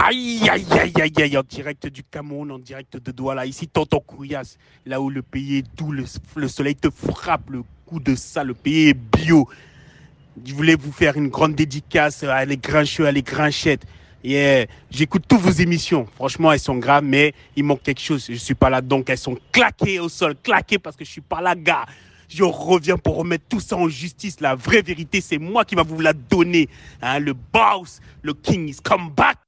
Aïe, aïe, aïe, aïe, aïe, en direct du Cameroun, en direct de Douala. Ici, Tonton Kourias, là où le pays est doux, le, le soleil te frappe, le coup de ça, le pays est bio. Je voulais vous faire une grande dédicace à les grincheux, à les grinchettes. Yeah. J'écoute toutes vos émissions. Franchement, elles sont graves, mais il manque quelque chose. Je suis pas là, donc elles sont claquées au sol, claquées parce que je suis pas là, gars. Je reviens pour remettre tout ça en justice. La vraie vérité, c'est moi qui va vous la donner. Hein, le boss, le king is come back.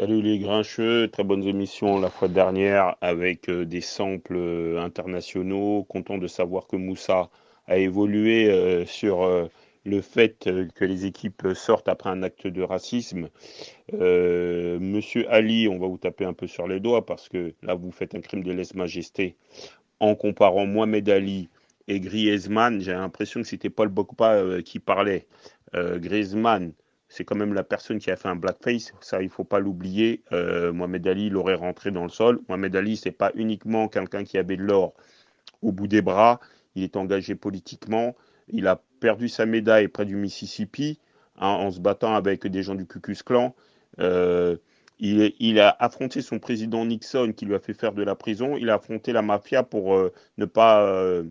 Salut les grincheux, très bonnes émissions la fois dernière avec euh, des samples euh, internationaux. Content de savoir que Moussa a évolué euh, sur le fait que les équipes sortent après un acte de racisme. Monsieur Ali, on va vous taper un peu sur les doigts parce que là vous faites un crime de lèse-majesté en comparant Mohamed Ali et Griezmann. J'ai l'impression que c'était Paul euh, qui parlait. Griezmann, c'est quand même la personne qui a fait un blackface, ça il faut pas l'oublier. Euh, Mohamed Ali, il aurait rentré dans le sol. Mohamed Ali, c'est pas uniquement quelqu'un qui avait de l'or au bout des bras, il est engagé politiquement. Il a perdu sa médaille près du Mississippi hein, en se battant avec des gens du Ku Klux Klan. Euh, il, a affronté son président Nixon qui lui a fait faire de la prison. Il a affronté la mafia pour euh, ne pas euh,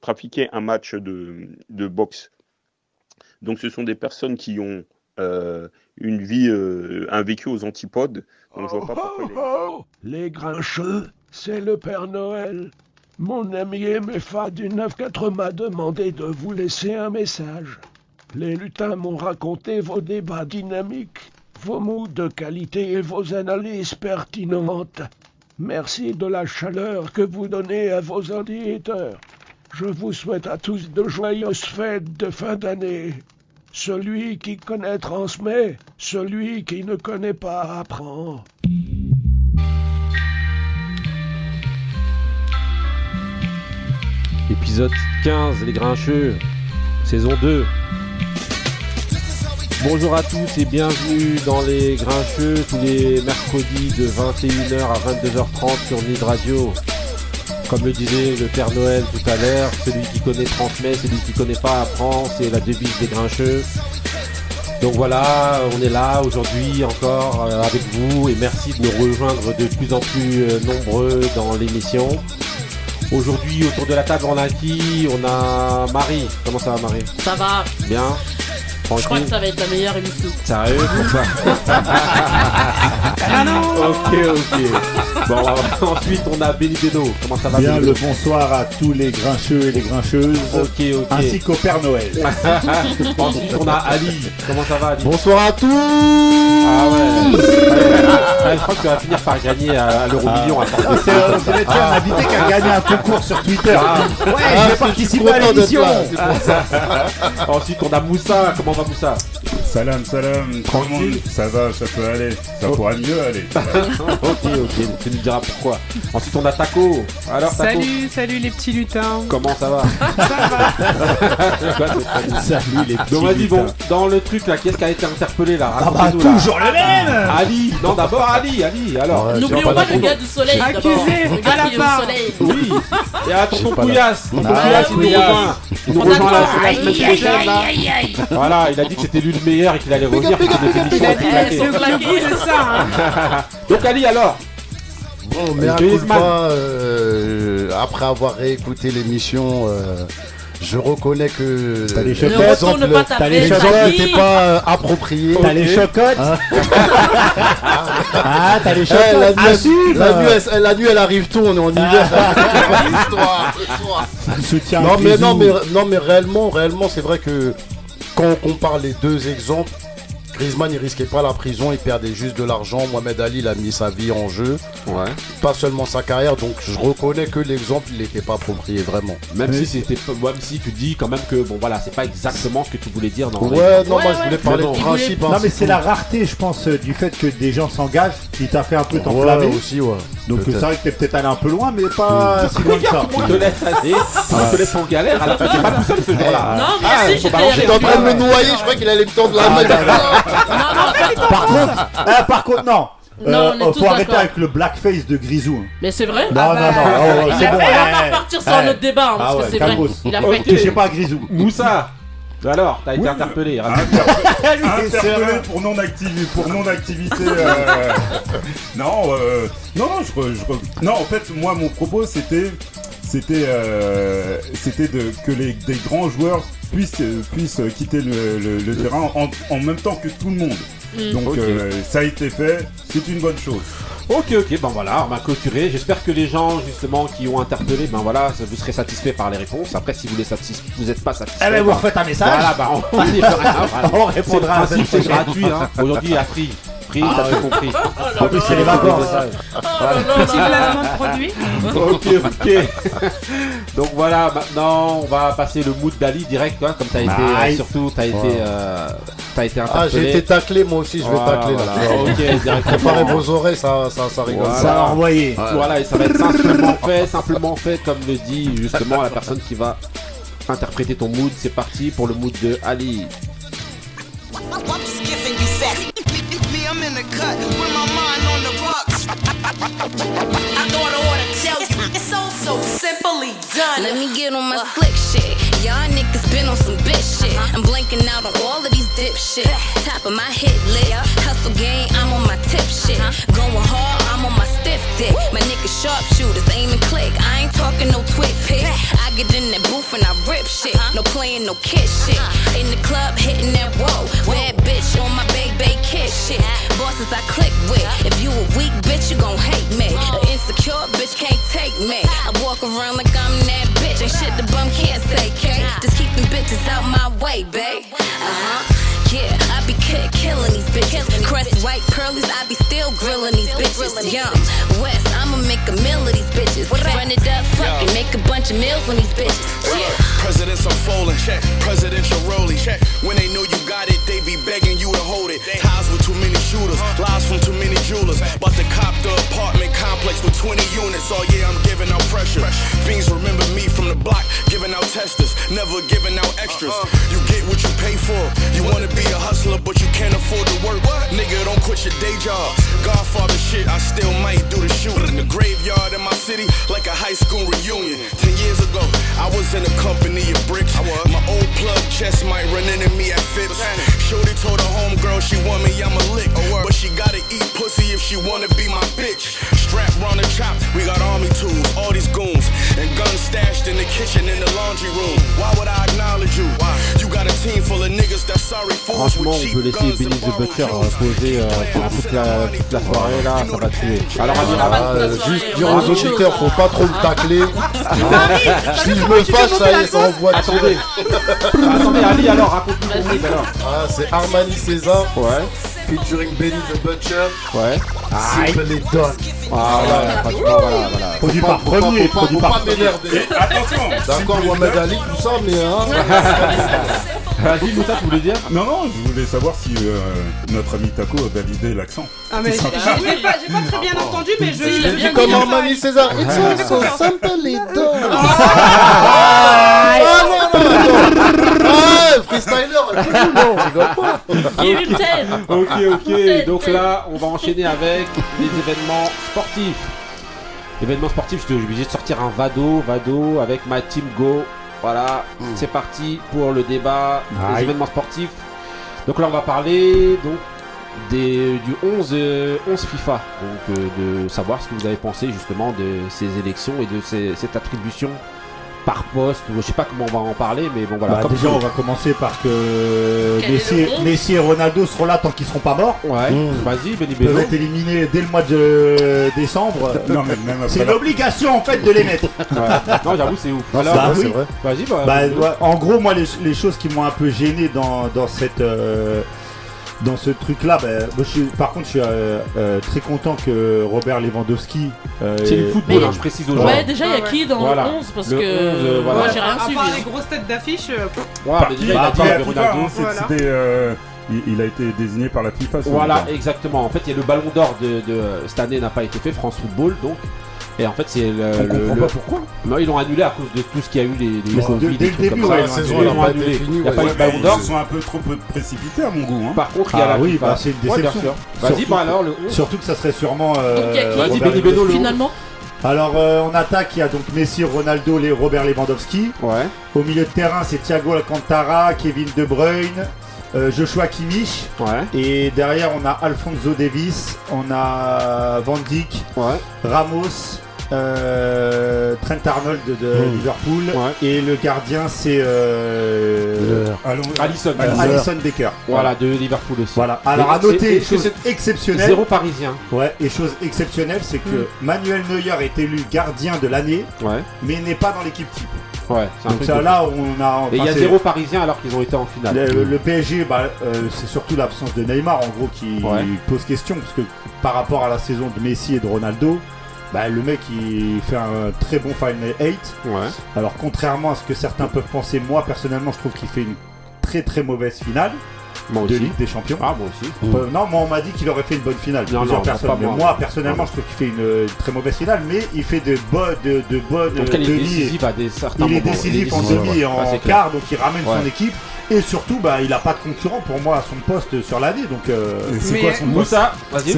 trafiquer un match de boxe. Donc ce sont des personnes qui ont euh, une vie, euh, un vécu aux antipodes. Donc je vois pas pourquoi les- Oh, les grincheux, c'est le Père Noël. Mon ami MFA du 9-4 m'a demandé de vous laisser un message. Les lutins m'ont raconté vos débats dynamiques, vos mots de qualité et vos analyses pertinentes. Merci de la chaleur que vous donnez à vos auditeurs. Je vous souhaite à tous de joyeuses fêtes de fin d'année. Celui qui connaît transmet, celui qui ne connaît pas apprend. Épisode 15, les grincheux, saison 2. Bonjour à tous et bienvenue dans les grincheux tous les mercredis de 21h à 22h30 sur Nid Radio. Comme le disait le Père Noël tout à l'heure, celui qui connaît transmet, celui qui connaît pas apprend, c'est la devise des grincheux. Donc voilà, on est là aujourd'hui encore euh, avec vous et merci de nous rejoindre de plus en plus euh, nombreux dans l'émission. Aujourd'hui, autour de la table, on a qui? On a Marie. Comment ça va, Marie? Ça va, Bien? Je crois que ça va être la meilleure émission. Sérieux Pourquoi Ok, ok. Bon, ensuite, on a Benedetto. Comment ça va, Bien le bonsoir à tous les grincheux et les grincheuses, Ok, ok. ainsi qu'au Père Noël. ensuite, on a Ali. Comment ça va, Ali? Bonsoir à tous Ah ouais. Ouais, Je crois que tu vas finir par gagner à, l'euro million à force de C'est euh, un invité qui a gagné un concours sur Twitter. Ouais, je vais participer à l'émission. Ensuite, on a Moussa. Comment va Moussa Salam, salam, tout le monde. Ça va, ça peut aller. Ça pourra mieux aller. Ok, ok. Tu nous diras pourquoi. Ensuite, on a Taco. Alors, Taco Salut, salut les petits lutins. Comment ça va très bien. Salut les petits Donc vas-y, bon, lutins. dans le truc là, qu'est-ce qui a été interpellé là? Ah bah là. toujours le même Ali Non, d'abord Ali, Ali, alors. Ouais, N'oublions pas pas le gars du soleil. Accusé, Le gars à la qui barre. soleil. Oui Et à tonton pas là. Couillasse Tonton Ah, Couillasse, il nous rejoint Il nous rejoint la semaine prochaine là Voilà, il a dit que c'était lui le meilleur et qu'il allait revenir le hein. Donc Ali, alors Bon, mais à Griezmann. culpa, euh, après avoir réécouté l'émission, euh, je reconnais que T'as les Ne chocottes, pas ta t'as les Ali. n'était pas euh, approprié. T'as les chocottes. Hein Ah, t'as les Eh, chocottes. la, nuit, Assume la, nuit, elle, la nuit, elle arrive tôt, on est en hiver. Soutien non, mais, non, mais, non, mais réellement, réellement, c'est vrai que quand on compare les deux exemples, Griezmann, il risquait pas la prison, il perdait juste de l'argent. Mohamed Ali, il a mis sa vie en jeu, Ouais. pas seulement sa carrière. Donc, je reconnais que l'exemple, il n'était pas approprié, vraiment. Même Mais si c'était pas- même si tu dis quand même que bon voilà, c'est pas exactement ce que tu voulais dire dans Ouais, non, Ouais, moi, je ouais. voulais parler de principe. hein, Non mais c'est la rareté je pense euh, du fait que des gens s'engagent qui t'a fait un peu Ouais, t'enflammer aussi, ouais. donc c'est vrai que t'es peut-être allé un peu loin mais pas si loin que ça On te laisse aller, on te laisse en galère, alors t'es pas tout seul ce jour-là. Non, mais Ah, si, faut j'étais en train de me noyer, je crois qu'il allait me tendre la Ah, main. non, non. Non, non, pas- par contre ah, par contre non Non, Euh, on est faut tous arrêter d'accord. avec le blackface de Grisou Mais c'est vrai non non non oh, Il c'est a bon fait, on va pas repartir sur Eh. un autre débat, hein, parce Ah que c'est vrai. Il a Ok. fait. touchez pas à Grisou Moussa, Alors, t'as été Oui, interpellé. euh, raconte. Interpellé pour non activité, pour non activité. euh, non, euh, non, non, je, re- je re- non. En fait, moi, mon propos, c'était, c'était, euh, c'était de que les des grands joueurs puissent puissent quitter le, le- le terrain en, en même temps que tout le monde. Mm. Donc, euh, ça a été fait. C'est une bonne chose. Ok, ok, ben voilà, on va clôturer. J'espère que les gens, justement, qui ont interpellé, ben voilà, vous serez satisfaits par les réponses. Après, si vous n'êtes pas satisfait. Eh ben, vous refaites un message. Voilà, bah on, on y fera rien, voilà. On répondra la C'est gratuit, hein. Aujourd'hui, à free. Ah, t'as tout ouais. compris. En plus, c'est les vacances. Petit placement de produit. ok, ok. Donc voilà, maintenant on va passer le mood d'Ali direct, hein, comme t'as été, Aïe. euh, surtout t'as été, euh, t'as été Ah, interpellé. j'ai été taclé, moi aussi, je vais Voilà, tacler là. voilà. Ok, directement. Préparez vos oreilles, ça, ça, ça rigole. Voilà. Ça va envoyer. Voilà, et ça va être simplement fait, simplement fait, comme le dit justement la personne qui va interpréter ton mood. C'est parti pour le mood de Ali. I'm in the cut with my mind on the bucks. I thought I ought to tell you. It's so, so simply done. Let me get on my slick shit. Y'all niggas been on some bitch shit. Uh-huh. I'm blanking out on all of these dip shit. Top of my hit list. Hustle game, I'm on my tip shit. Uh-huh. Going hard, I'm on my stiff dick. My niggas sharpshooters, aim and click. I ain't talking no twit pick. I get in that booth and I rip shit. No playing, no kid shit. In the club, hitting that whoa. Bad bitch on my big baby kid shit. Bosses I click with. If you a weak bitch, you gon' hate me. An insecure bitch can't take me. I walk around like I'm that bitch. Ain't shit the bum can't say, K. Just keep them bitches out my way, babe. Uh huh. Yeah, I be ki- killing these bitches. Crest white pearlies, I be still grilling these bitches. Young West, I'ma make a meal of these bitches. Run it up, fucking make a bunch of meals on these bitches. Yeah. Presidents unfolding, check. Presidential rolling, check. When they know you got it, they be begging you to hold it. Ties with too many shooters, uh-huh. lies from too many jewelers. About to cop the apartment complex with 20 units. Oh yeah, I'm giving out pressure. Fiends remember me from the block, giving out testers, never giving out extras. Uh-huh. You get what you pay for. You wanna be a hustler, but you can't afford to work. Nigga, don't quit your day job. Godfather shit, I still might do the shooting. The graveyard in my city, like a high school reunion. Ten years ago, I was in a company of bricks. My old plug chest might run into me at Phipps. Shorty told her homegirl she want me, I'm a lick. But she gotta eat pussy if she wanna be my bitch. Strap round the chop, we got army tools, all these goons. And guns stashed in the kitchen, in the laundry room. Why would I acknowledge you? Why? You got a team full of niggas that's sorry fools Franchement, on peut laisser Benny the Butcher poser euh, toute la, toute la soirée là, ça va tuer. Alors, Ah, raconte. euh, juste dire aux auditeurs, faut pas trop le tacler. si je me fâche, ça y est, ça envoie Attendez, attendez, Ali, alors raconte-nous. Ah, c'est Armani César, Ouais, featuring Benny the Butcher. ouais. Simple les donne. Ah ouais, franchement, voilà, voilà. Produit par premier. Faut pas, Produit par pas m'énerver. Attention. D'accord, Mohamed Ali, tout ça, mais hein. Vas-y, Moussa, tu voulais dire Non, non, je voulais savoir si euh, notre ami Taco a validé l'accent. Ah, mais j'ai j'ai pas, j'ai pas très bien entendu, mais je. Comme dit. César. It's so simple les donne. Non, freestyler, on rigole pas. Ok, ok. Donc là, on va enchaîner avec les événements sportifs. Événements sportifs, je suis obligé de sortir un Vado, Vado avec ma team Go. Voilà, c'est parti pour le débat des événements sportifs. Donc là, on va parler donc des, du 11, euh, 11 FIFA. Donc euh, de savoir ce que vous avez pensé justement de ces élections et de ces- cette attribution par poste. Je sais pas comment on va en parler, mais bon voilà. Bah, Comme déjà, on va commencer par que Messi, Messi et Ronaldo seront là tant qu'ils seront pas morts. Ouais, Mmh. vas-y, Benny Ils peuvent être éliminés dès le mois de décembre. Non, mais même C'est l'obligation en fait de les mettre. Ouais. Non, j'avoue, c'est ouf. Non, Alors, c'est bah oui. vas-y, bah, Bah, en gros, moi, les, les choses qui m'ont un peu gêné dans, dans cette. euh, dans ce truc-là, bah, moi, je suis- par contre, je suis euh, euh, très content que Robert Lewandowski. euh, c'est le football, Mais- hein, je précise aux gens. Ouais, déjà, il y a qui dans Voilà. le 11 Parce Le que 11, euh, voilà. moi, j'ai rien à suivi. part les grosses têtes d'affiche. Ouais, déjà, il a dit Ronaldo. c'était, il, il a été désigné par la FIFA. Voilà, exactement. En fait, il y a le ballon d'or de, de cette année n'a pas été fait, France Football, donc. Et en fait, c'est le. Le, pas pourquoi Non, ils l'ont annulé à cause de tout ce qu'il y a eu, les, les conflits, dès, le début, ouais, la saison ils l'ont annulé. Il y a pas d'Or. Ils sont un peu trop précipités à mon goût. Hein. Par contre, il y a ah la. Oui, bah, c'est une déception. Vas-y, bah alors. Surtout que ça serait sûrement. Euh, Vas-y, Benny Beno, Finalement. Alors euh, en attaque, il y a donc Messi, Ronaldo, les Robert Lewandowski. Ouais. Au milieu de terrain, c'est Thiago Alcantara, Kevin De Bruyne, euh, Joshua Kimmich. Et derrière, on a Alfonso Davis, on a Van Dijk. Ramos. Euh, Trent Arnold de. Liverpool. Et le gardien c'est euh, Allison voilà de Liverpool aussi. Voilà. Alors à noter et, chose et, exceptionnelle parisien. Et chose exceptionnelle c'est que. Hmm. Manuel Neuer est élu gardien de l'année mais n'est pas dans l'équipe type. Ouais, c'est là on a. Et il y a zéro Parisien alors qu'ils ont été en finale. Le, PSG, bah, euh, c'est surtout l'absence de Neymar en gros qui pose question parce que par rapport à la saison de Messi et de Ronaldo. Bah, le mec il fait un très bon Final 8. Ouais. Alors contrairement à ce que certains peuvent penser, moi personnellement je trouve qu'il fait une très très mauvaise finale moi de aussi. Ligue des Champions. Ah, moi aussi. Mm. Non, moi on m'a dit qu'il aurait fait une bonne finale. Non, plusieurs non, personnes. Moi. Personnellement, je trouve qu'il fait euh, une, très mauvaise finale, mais il fait de, bonnes. De, de bonnes euh, il est décisif à des certains moments. En demi et en quart, donc il ramène son équipe. Et surtout, bah, il n'a pas de concurrent pour moi à son poste sur l'année. Euh, c'est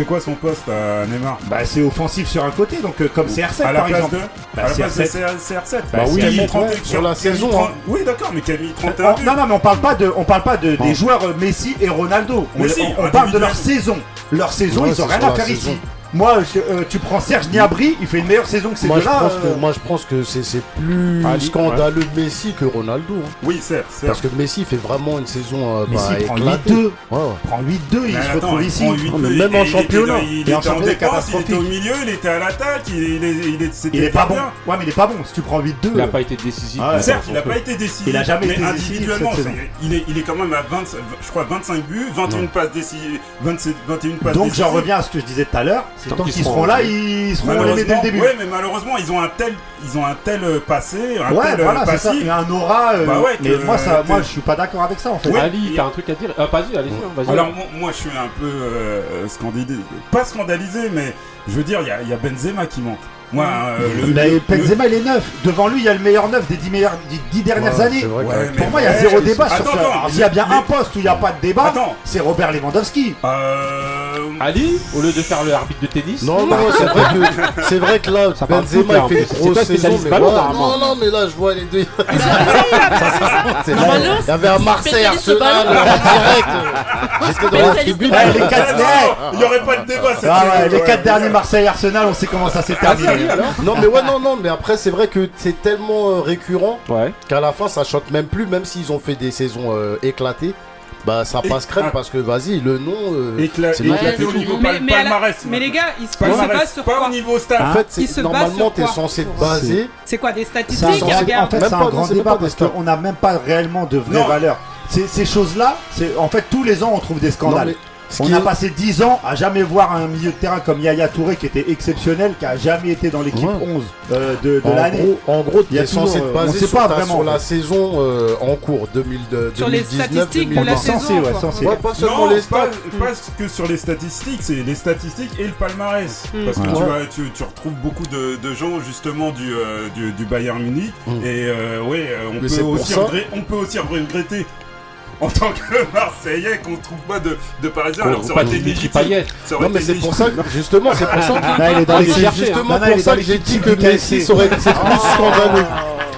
quoi son poste C'est Neymar bah, c'est offensif sur un côté, donc euh, comme CR7 par exemple. CR7. Bah, bah oui, sur la saison, hein. Oui, d'accord, mais Camille, euh, 31 buts. non, non, mais on parle pas parle pas des joueurs Messi et Ronaldo. On, parle de leur saison. Leur saison, ils ont rien à faire ici. Moi, je, euh, tu prends Serge Gnabry, il fait une meilleure saison que ces moi, deux-là. Je pense euh... que, moi, je pense que c'est, c'est plus ah, Ali, scandaleux ouais. Messi que Ronaldo. Hein. Oui, certes, certes, Parce que Messi fait vraiment une saison. Euh, bah, Messi bah, prend 8-2. Ouais. Prend 8-2, il se retrouve ici. Non, mais même en championnat. Il, était, il était en, défense, il était au milieu, il était à l'attaque. Il, il, il est pas, bon. Ouais, mais il est pas bon. Si tu prends 8-2. Il n'a pas été décisif. Ah, certes, il n'a pas été décisif. Il a jamais été décisif. Individuellement, il est quand même à 25 buts, 21 passes décisives. 21 passes Donc, j'en reviens à ce que je disais tout à l'heure Tant, tant qu'ils seront, seront là, ils seront les dès le début. Oui, mais malheureusement, ils ont un tel, ils ont un tel euh, passé, un ouais, tel voilà, euh, passif. Il y a un aura. Euh, bah ouais, mais moi, ça, moi, je suis pas d'accord avec ça en fait. Oui, Ali, t'as un truc à dire? Euh, Pas allez hein, vas-y. Alors, moi, je suis un peu scandalisé, pas scandalisé, mais je veux dire, il y a Benzema qui manque. Moi, euh, il est neuf. Devant lui, il y a le meilleur neuf des dix dernières années. Pour moi, il y a zéro débat sur ça. S'il y a bien un poste où il n'y a pas de débat, c'est Robert Lewandowski. Ali, au lieu de faire le arbitre de tennis. Non, non, bah, c'est vrai que c'est vrai que là, ça Benzema il fait une grosse saison. Mais. Non, non, mais là, je vois les deux. Il y avait un Marseille Arsenal euh, direct. Euh, ah, ah, ah, il n'y aurait pas de débat. Les quatre derniers Marseille Arsenal, on sait comment ça s'est terminé. Hein non, mais ouais, non, non, mais après, c'est vrai que c'est tellement euh, récurrent qu'à la fin, ça chante même plus, même s'ils ont fait des saisons euh, éclatées. Bah ça passe crème ah. parce que vas-y le nom euh, c'est au niveau mais, palmarès, mais les gars ils se, palmarès, se basent sur pas au niveau star. En fait hein normalement t'es censé te baser. C'est quoi des statistiques En fait c'est un grand débat parce qu'on n'a même pas réellement de vraies valeurs. Ces, ces choses là c'est en fait tous les ans on trouve des scandales on a passé 10 ans à jamais voir un milieu de terrain comme Yaya Touré qui était exceptionnel, qui a jamais été dans l'équipe ouais. 11 euh, de, l'année. En gros, tu es censé te euh, baser sur, pas vraiment, la saison euh, en cours 2002, sur 2019, les statistiques 2020. la pas non, les. Pas, que sur les statistiques, c'est les statistiques et le palmarès. Hmm. Parce que tu, tu, retrouves beaucoup de, gens justement du, Bayern Munich. Hmm. Et ouais, on peut aussi regretter en tant que Marseillais qu'on trouve pas de, de Parisien. Alors, ça aurait été légitime. Non, mais c'est pour ça que, justement, c'est pour ça que. j'ai dit que Messi serait plus scandaleux.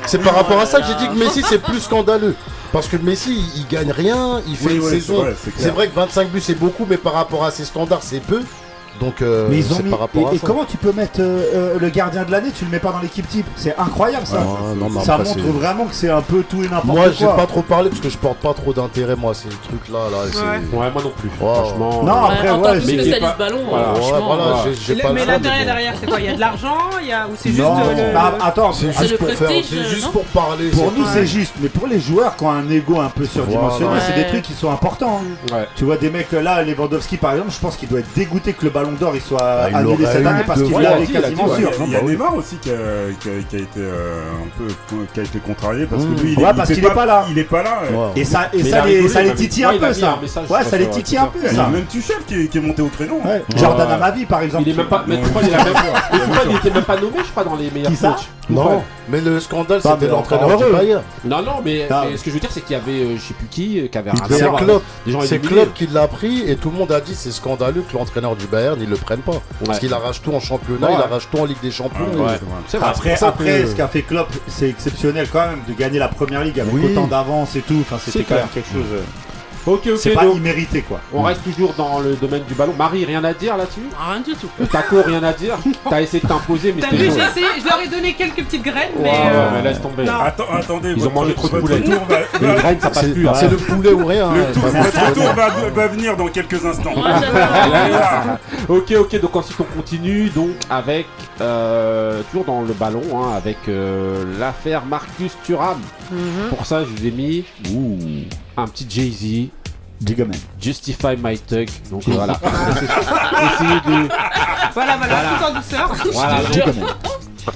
C'est par rapport à ça que j'ai dit que Messi, c'est plus scandaleux. Parce que Messi, il, gagne rien, il fait une saison. C'est vrai que 25 buts, c'est beaucoup, mais par rapport à ses standards, c'est peu. Donc, et, comment tu peux mettre euh, euh, le gardien de l'année Tu le mets pas dans l'équipe type? C'est incroyable ça. Ça après, montre vraiment que c'est un peu tout et n'importe quoi. Moi, j'ai pas trop parlé parce que je porte pas trop d'intérêt, moi, ces trucs-là. Là, Ouais. Moi non plus. Franchement. Non, euh, après, en ouais, mais ballon, Mais l'intérêt derrière, c'est quoi? Il y a de l'argent? Ou c'est juste bah, attends, C'est juste pour parler. Pour nous, c'est juste, mais pour les joueurs qui ont un ego un peu surdimensionné, c'est des trucs qui sont importants. Tu vois, des mecs là, Lewandowski par exemple, je pense qu'il doit être dégoûté que le ballon Ballon d'Or il soit bah, annulé cette année parce qu'il l'avait quasiment sûr. Il y a bah Neymar aussi qui a, été euh, un peu qui a été contrarié parce que mmh. lui il, ouais, parce qu'il est pas là. Il est pas là. Et ça et ça, les, rigolé, titille un peu ça. Ouais, ça les titille un peu ça. Même Tuchel qui est monté au créneau. Jordan Amavi par exemple. Il est même pas était même pas nommé je crois dans les meilleurs coachs. Non, mais le scandale c'était l'entraîneur du Bayern. Non non ah. mais ce que je veux dire c'est qu'il y avait euh, je sais plus qui euh, qui avait un C'est Klopp qui l'a pris et tout le monde a dit c'est scandaleux que l'entraîneur du Bayern Bayern, ils le prennent pas. Parce qu'il arrache tout en championnat, Ouais. il arrache tout en Ligue des Champions. Ouais. et- C'est vrai. Après, après que- ce qu'a fait Klopp, c'est exceptionnel quand même de gagner la première ligue avec Oui. autant d'avance et tout. Enfin, c'était quand même quelque chose. Ok, ok. C'est pas donc, immérité quoi. On reste toujours dans le domaine du ballon. Marie, rien à dire là-dessus? Rien du tout. Taco, rien à dire? T'as essayé de t'imposer, mais T'as c'était vu, j'ai essayé, je leur ai donné quelques petites graines, mais. ouais, euh, mais laisse tomber. non. Attends, attendez, Ils ont mangé trop de poulet. Les graines, ça passe C'est plus. hein. c'est le poulet ou rien. Le hein, tour, va, va venir dans quelques instants. ok, ok, donc ensuite on continue donc avec euh, toujours dans le ballon, hein, avec euh, l'affaire Marcus Thuram. Mhm. Pour ça, je vous ai mis ouh, un petit Jay-Z. Gigaman. Justify my tug. Donc voilà. Essayez de. Voilà, voilà, Voilà. tout en douceur. Voilà, Gigaman.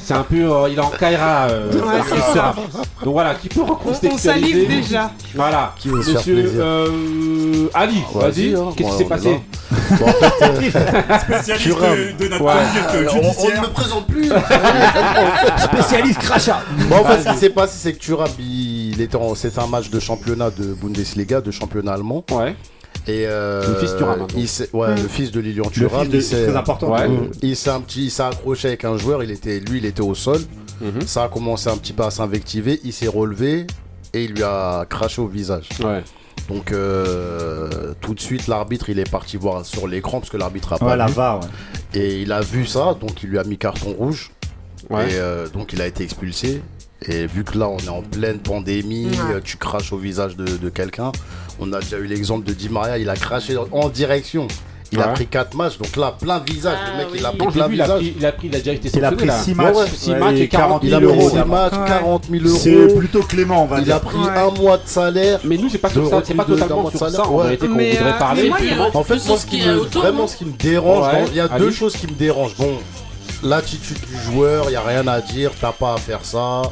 c'est un peu. euh, il est en Kaira. euh, Ouais, Marcus c'est ça. Thuram. Donc voilà, qui peut On, on recontextualiser salive déjà. Voilà. Qui veut se faire Monsieur plaisir euh, Ali, Vas-y, vas-y. hein, Qu'est-ce ouais, qui s'est on est passé. Bon, en fait, euh, Spécialiste de, de notre Ouais. politique Euh, on, on ne judiciaire. me présente plus. Spécialiste crachat. Bon, en fait, ce qui s'est passé, c'est que Thuram, il était en- c'était un match de championnat de Bundesliga, de championnat allemand. Ouais. Et euh, Le fils Thuram, il s'est- ouais, le fils de Lilian Le Thuram. fils de- il s'est- très important. Ouais. Mm. Il s'est un petit, il s'est accroché avec un joueur. Il était, lui, il était au sol. Mhm. Ça a commencé un petit peu à s'invectiver. Il s'est relevé et il lui a craché au visage. Ouais. Donc euh, tout de suite, l'arbitre, il est parti voir sur l'écran parce que l'arbitre a pas Ouais, la. VAR. ouais. Et il a vu ça, donc il lui a mis carton rouge. Ouais. Et euh, donc il a été expulsé. Et vu que là on est en pleine pandémie, Ouais. euh, tu craches au visage de, de quelqu'un. On a déjà eu l'exemple de Di Maria, il a craché en direction. Il a pris 4 matchs, donc là plein visage. Ah le mec il a pris plein il a, visage. pris, il a pris, il a déjà été Il a pris là. 6 Ouais, matchs. ouais, six ouais, matchs et et 40 Il 000 a pris euros. 6 là. matchs, Ouais. 40 000 euros. C'est plutôt clément, on va Il dire. a pris Ouais. un mois de salaire. Mais nous, c'est pas sur De ça, c'est pas totalement sur ça salaire. en réalité qu'on voudrait euh, parler. il. En fait, Plus moi, ce qui me, vraiment, ce qui me dérange, il y a deux choses qui me dérangent. Bon, l'attitude du joueur, il n'y a rien à dire, t'as pas à faire ça,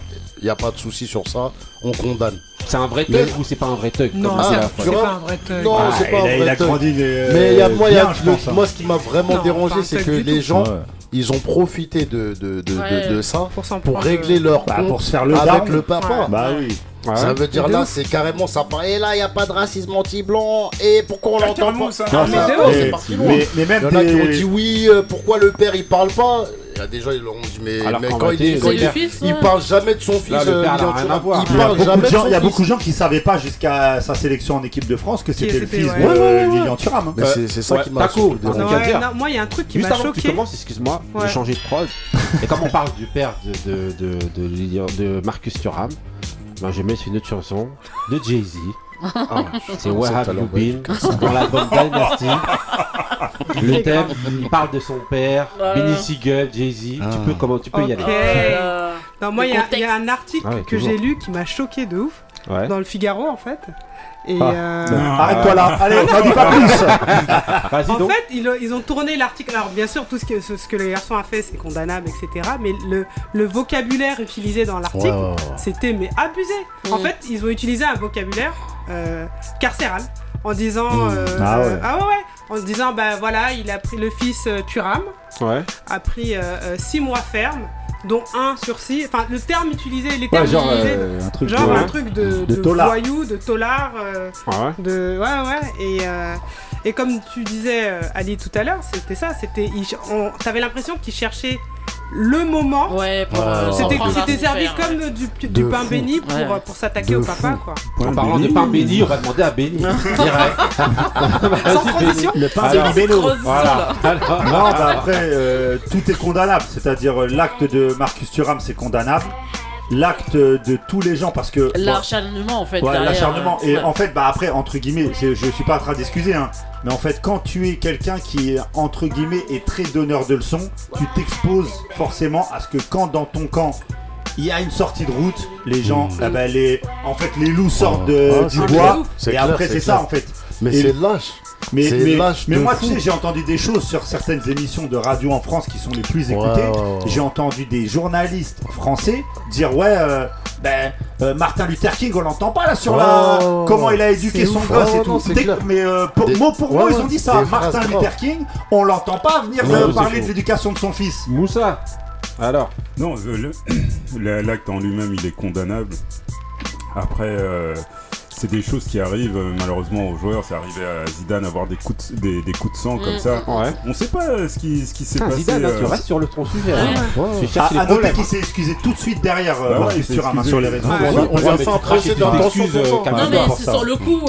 il n'y a pas de souci sur ça, on condamne. C'est un vrai Mais- thug ou c'est pas un vrai thug Non, comme Ah, c'est pas un vrai thug. Non, Ah, c'est pas un vrai a thug. grandi. euh, Mais il y a, moi, il y a- bien, je le- pense, hein. moi, ce qui m'a vraiment Non, dérangé, c'est que les tout. gens, Ouais. ils ont profité de, de, de, de- Ouais. de ça Pour régler euh, leur Bah, compte pour se faire le avec le papa. Bah oui. Ouais. Ça veut dire là, c'est carrément ça. Et là, il n'y a pas de racisme anti-blanc. Et pourquoi on l'entend calme-nous, pas ça. Non, mais parti loin. même Il y en a qui ont dit oui, euh, pourquoi le père il parle pas? Il y a des gens ils leur ont dit mais, Alors mais qu'en quand il, est- quand il, fils, il ouais. parle jamais de son fils. Là, euh. Il Il y a parle beaucoup jamais de gens- il y a beaucoup de gens qui savaient pas jusqu'à sa sélection en équipe de France que c'était le fils ouais. de Ouais. Lilian Thuram. Mais c'est ça qui m'a non, moi, il y a un truc qui m'a choqué. excuse-moi, j'ai changé de prod. Et comme on parle du père de, de Marcus Thuram, ben je mettre une autre chanson de Jay-Z. Ah, C'est Where Have You. Been dans l'album Dynasty. Le thème, il parle de son père, Voilà. Benny Siegel, Jay-Z. Ah. Tu peux, comment, tu peux y aller? Euh, Non, moi, il y, a- y un article Ah ouais, que j'ai lu qui m'a choqué de ouf, Ouais. dans le Figaro en fait. Et Ah. euh, Arrête-toi là. Allez, n'en dis pas plus. Vas-y en donc. fait, ils, ils ont tourné l'article. Alors, bien sûr, tout ce que, ce, ce que le garçon a fait, c'est condamnable, etc. Mais le, le vocabulaire utilisé dans l'article, c'était mais abusé. En Mm. fait, ils ont utilisé un vocabulaire euh, carcéral en disant. Mm. euh, Ah ouais. euh, ah ouais, ouais. En se disant, bah voilà, il a pris le fils euh, Thuram, Ouais. a pris 6 mois ferme, dont un sursis. Enfin, le terme utilisé, les termes Ouais, genre utilisés. euh, un truc. Genre de- un truc de, de de voyou, de tolard, euh, Ouais. de ouais ouais et euh, et comme tu disais euh, Ali tout à l'heure, c'était ça, c'était t'avais l'impression qu'il cherchait le moment. Ouais, pour. Ouais, euh, C'était servi comme ouais. du, pain fou. béni pour, Ouais. pour s'attaquer au papa fou. quoi. En parlant de pain béni, on va demander à Béni. Direct. Sans transition. Le pain Alors, Voilà. Alors, Non, bah après, euh, tout est condamnable. C'est-à-dire, euh, l'acte de Marcus Thuram, c'est condamnable. L'acte de tous les gens, parce que. L'acharnement en fait. Ouais, l'acharnement. euh, Et ouais. en fait, bah après, entre guillemets, je suis pas en train d'excuser, hein, mais en fait, quand tu es quelqu'un qui, entre guillemets, est très donneur de leçons, tu t'exposes forcément à ce que quand dans ton camp, il y a une sortie de route, les gens, Mmh. ah bah, les, en fait, les loups sortent de- Ah, du bois, et clair, après, c'est c'est ça, clair. en fait. Mais Et- c'est lâche. Mais, mais, lâche mais moi, fou. tu sais, j'ai entendu des choses sur certaines émissions de radio en France qui sont les plus écoutées. J'ai entendu des journalistes français dire ouais, euh, ben euh, Martin Luther King, on l'entend pas là sur la comment il a éduqué son ouf. gosse et tout. non, Dès- mais euh, pour, Des- mot pour ouais, mot, ouais, ils ont dit ça. Martin. Luther King, on l'entend pas venir Ouais, euh, parler de l'éducation de son fils. Moussa. Alors. Non, l'acte en lui-même, il est condamnable. Après, c'est des choses qui arrivent euh, malheureusement aux joueurs. C'est arrivé à Zidane avoir des coups de, sang comme mm. ça. Ouais. On sait pas euh, ce qui, s'est ah, passé. Zidane, hein, euh. tu restes sur le ton sujet. Hein. Ouais. Ouais. Ah, ah, non, qui s'est excusé tout de suite derrière bah ouais, sur, les réseaux. Ah, on va enfin cracher des excuses. Non, mais c'est sur le coup.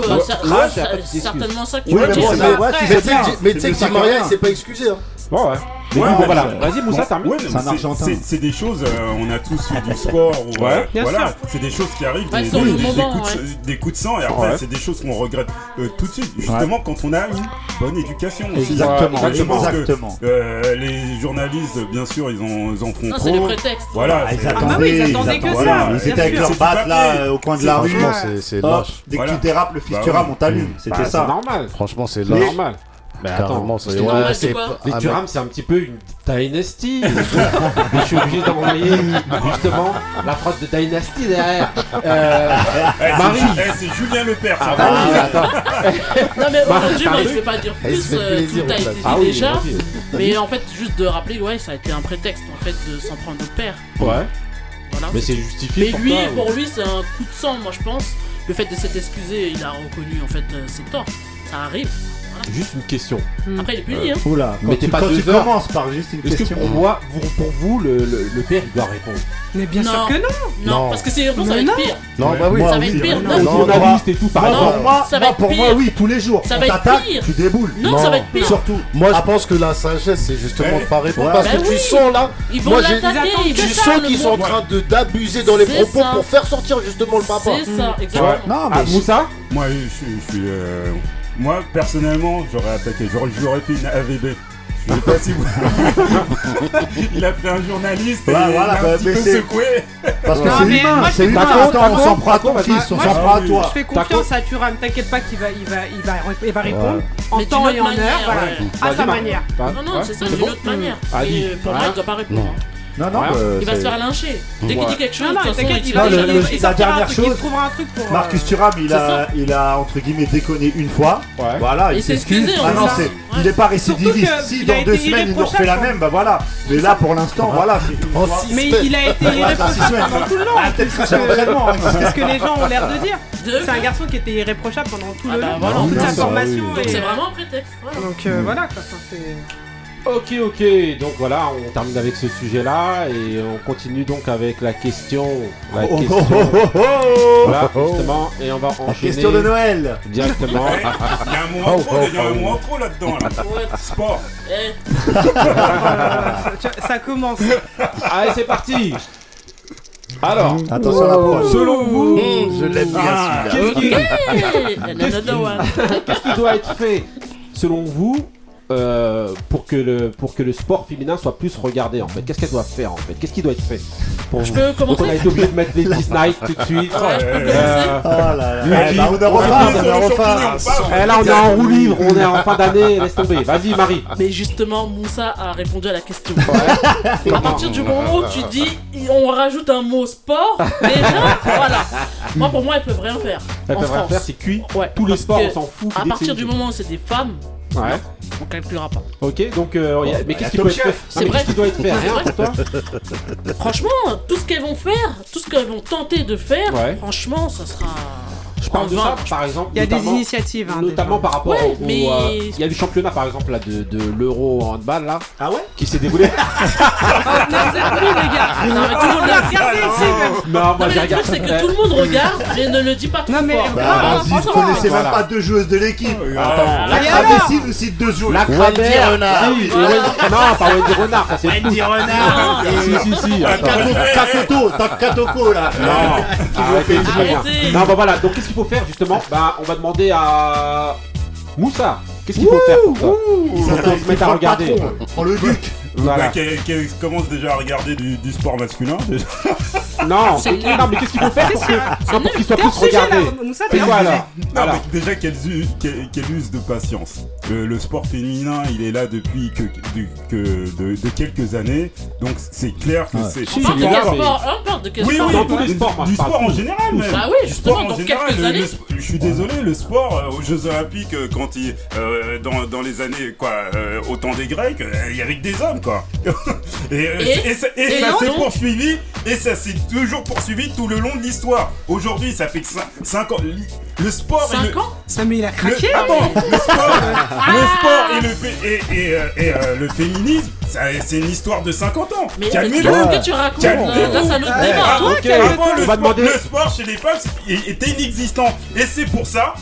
Certainement ça que tu Mais tu sais que Samaria, il s'est pas excusé. Hein. Bon, voilà. Vas-y, Moussa, termine. Ouais, c'est des choses, on a tous fait du sport. Voilà, c'est des choses qui arrivent, des, coups de, des, coups de, et après ouais. c'est des choses qu'on regrette euh, tout de suite. Justement quand on a une bonne éducation exactement, exactement. Euh, les journalistes bien sûr ils, ont, ils en font non, trop. voilà ah, ils ils attendaient. que ça ils étaient avec leurs leur là euh, au coin de la rue. c'est dès que tu dérapes le fils bah tu on t'allume. Bah C'était ça. normal. Franchement c'est normal. Bah attends, c'est ouais. Les Turam, c'est un petit peu une Dynasty. je suis obligé d'envoyer justement la phrase de Dynasty derrière. Euh, eh, C'est eh, Julien Le Père, ça ah, va. Bah, non, mais bah, aujourd'hui, moi, je vais pas dire plus. Euh, tout a été ah déjà. Mais en fait, juste de rappeler, ouais, ça a été un prétexte en fait de s'en prendre au père. Ouais. Voilà. Mais c'est justifié. Mais pour lui, pour lui, c'est un coup de sang, moi je pense. Le fait de s'être excusé, il a reconnu en fait euh, ses torts. Ça arrive juste une question. Hmm. Après, il est puni, euh, hein. Oula, quand tu, quand tu commences par juste une Est-ce que question. pour moi, vous- pour vous, le, le- père il doit répondre Mais bien sûr que non Non, parce que c'est réponse, ça va être pire. Non, bah oui, Ça va être pire. Non, Non, non, non, tout, non, pour moi, ça va moi, pour moi, oui, tous les jours. Ça va être pire. tu déboules. Non, ça va être pire. Surtout, moi, je ah. pense que la sagesse, c'est justement de pas répondre. Parce que bah tu sens là, Ils vont Moi, j'ai- l'attaquer. ils tu sens qu'ils sont en train d'abuser dans les propos pour faire sortir justement le papa. C'est ça, exactement. Non, mais ah, Moussa Moi, je, suis- euh, moi, personnellement, j'aurais attaqué. J'aurais fait une AVB. Je sais pas si vous. il a fait un journaliste et Bah, il voilà, l'a bah, un petit peu secoué. Parce que c'est humain, c'est humain. T'as Attends, on s'en prend à toi, on s'en je- prend à toi. Je fais confiance à Turam, t'inquiète pas qu'il va, il va, il va, il va répondre en Mais temps et en manière, heure, voilà, ouais. à sa manière. Non, non, c'est ça, d'une bon autre manière. Pour moi, il doit pas répondre. Hein. Non, non, euh, il va se faire lyncher. Dès qu'il dit quelque chose, la dernière chose, Marcus euh, Thuram, il a, il a entre guillemets déconné une fois. Voilà, il s'excuse. Ah hein. il n'est pas récidiviste. Si dans deux semaines il nous refait la même, bah voilà. Mais là, pour l'instant, voilà. Mais il a été irréprochable pendant tout le long. Ah, hein. C'est ce que les gens ont l'air de dire. C'est un garçon qui était irréprochable pendant tout ah le bah toute sa ah bah formation. C'est vraiment un prétexte. Donc euh, mm. voilà, Ok, ok. Donc voilà, on termine avec ce sujet-là et on continue donc avec la question. La oh, oh, question. Oh, oh, oh, voilà, justement, et on va enchaîner. Question de Noël Directement. Il y a un mot en trop, là-dedans. Là. Sport. Eh. Ça commence. Allez, c'est parti alors, attention à la selon vous, je l'aime bien ah, celui-là. Qu'est-ce qui doit être fait selon vous euh, pour, que le, pour que le sport féminin soit plus regardé en fait Qu'est-ce qu'elle doit faire en fait? Qu'est-ce qui doit être fait pour peux commencer? On a été obligé de mettre les Disney tout de suite. Euh, oh là eh là. On est en roue libre, on est en fin d'année, laisse tomber. Vas-y Marie. Mais justement Moussa a répondu à la question. À partir du moment où tu dis on rajoute un mot sport, déjà voilà. Moi pour moi elles peuvent rien faire. Elles peuvent rien faire, c'est cuit. Ouais, Tous les sports on s'en fout. À partir du moment où c'est des femmes Ouais. Non, on calculera pas. Ok, donc. Euh. Bah, mais qu'est-ce qui peut être fait ah, C'est vrai. Doit être fait Franchement, tout ce qu'elles vont faire, tout ce qu'elles vont tenter de faire, franchement, ça sera par exemple. Il y a des initiatives. Hein, notamment par rapport euh, Il y a du championnat, par exemple, de, de l'euro handball, là. Ah ouais Qui s'est déroulé. non, moi, j'ai regardé. Le truc, c'est que tout le monde regarde et ne le dit pas tout vous bah, connaissez même pas deux joueuses de l'équipe. Ah, la Cravessi nous cite deux joueuses. La Renard. Ah non, pas Renard. Wendy Renard. Si, si, si. Ah, là. Non. Non, bah voilà. Donc, faire justement Bah, on va demander à Moussa. Qu'est-ce qu'il faut faire pour se mettre à regarder. Prends le duc. Qui, commence déjà à regarder du, du sport masculin. Déjà. Non, mais qu'est-ce qu'il faut faire pour, pour qu'ils soient tous regardés C'est quoi alors Déjà qu'elles use de patience. Le sport féminin, il est là depuis que de quelques années, donc c'est clair que c'est. de quel sport dans tous les sports. Du sport en général, même. Ah oui, justement, dans quelques années. Je suis désolé, le sport euh, aux Jeux Olympiques, euh, quand il euh, dans les années quoi, au temps des Grecs, il y avait que des hommes quoi. Et ça s'est poursuivi et ça s'est toujours poursuivi tout le long de l'histoire. Aujourd'hui, ça fait 5 ans. le sport. et le- Cinq ans Ça, mais il a le, craqué le sport, le sport et, le, fé- et, et, euh, et, euh, le féminisme, c'est une histoire de 50 ans. Mais qu'est-ce que tu racontes là ça nous Ah, débat. avant- le, sport, demander- le sport chez les femmes était inexistant. Et c'est pour ça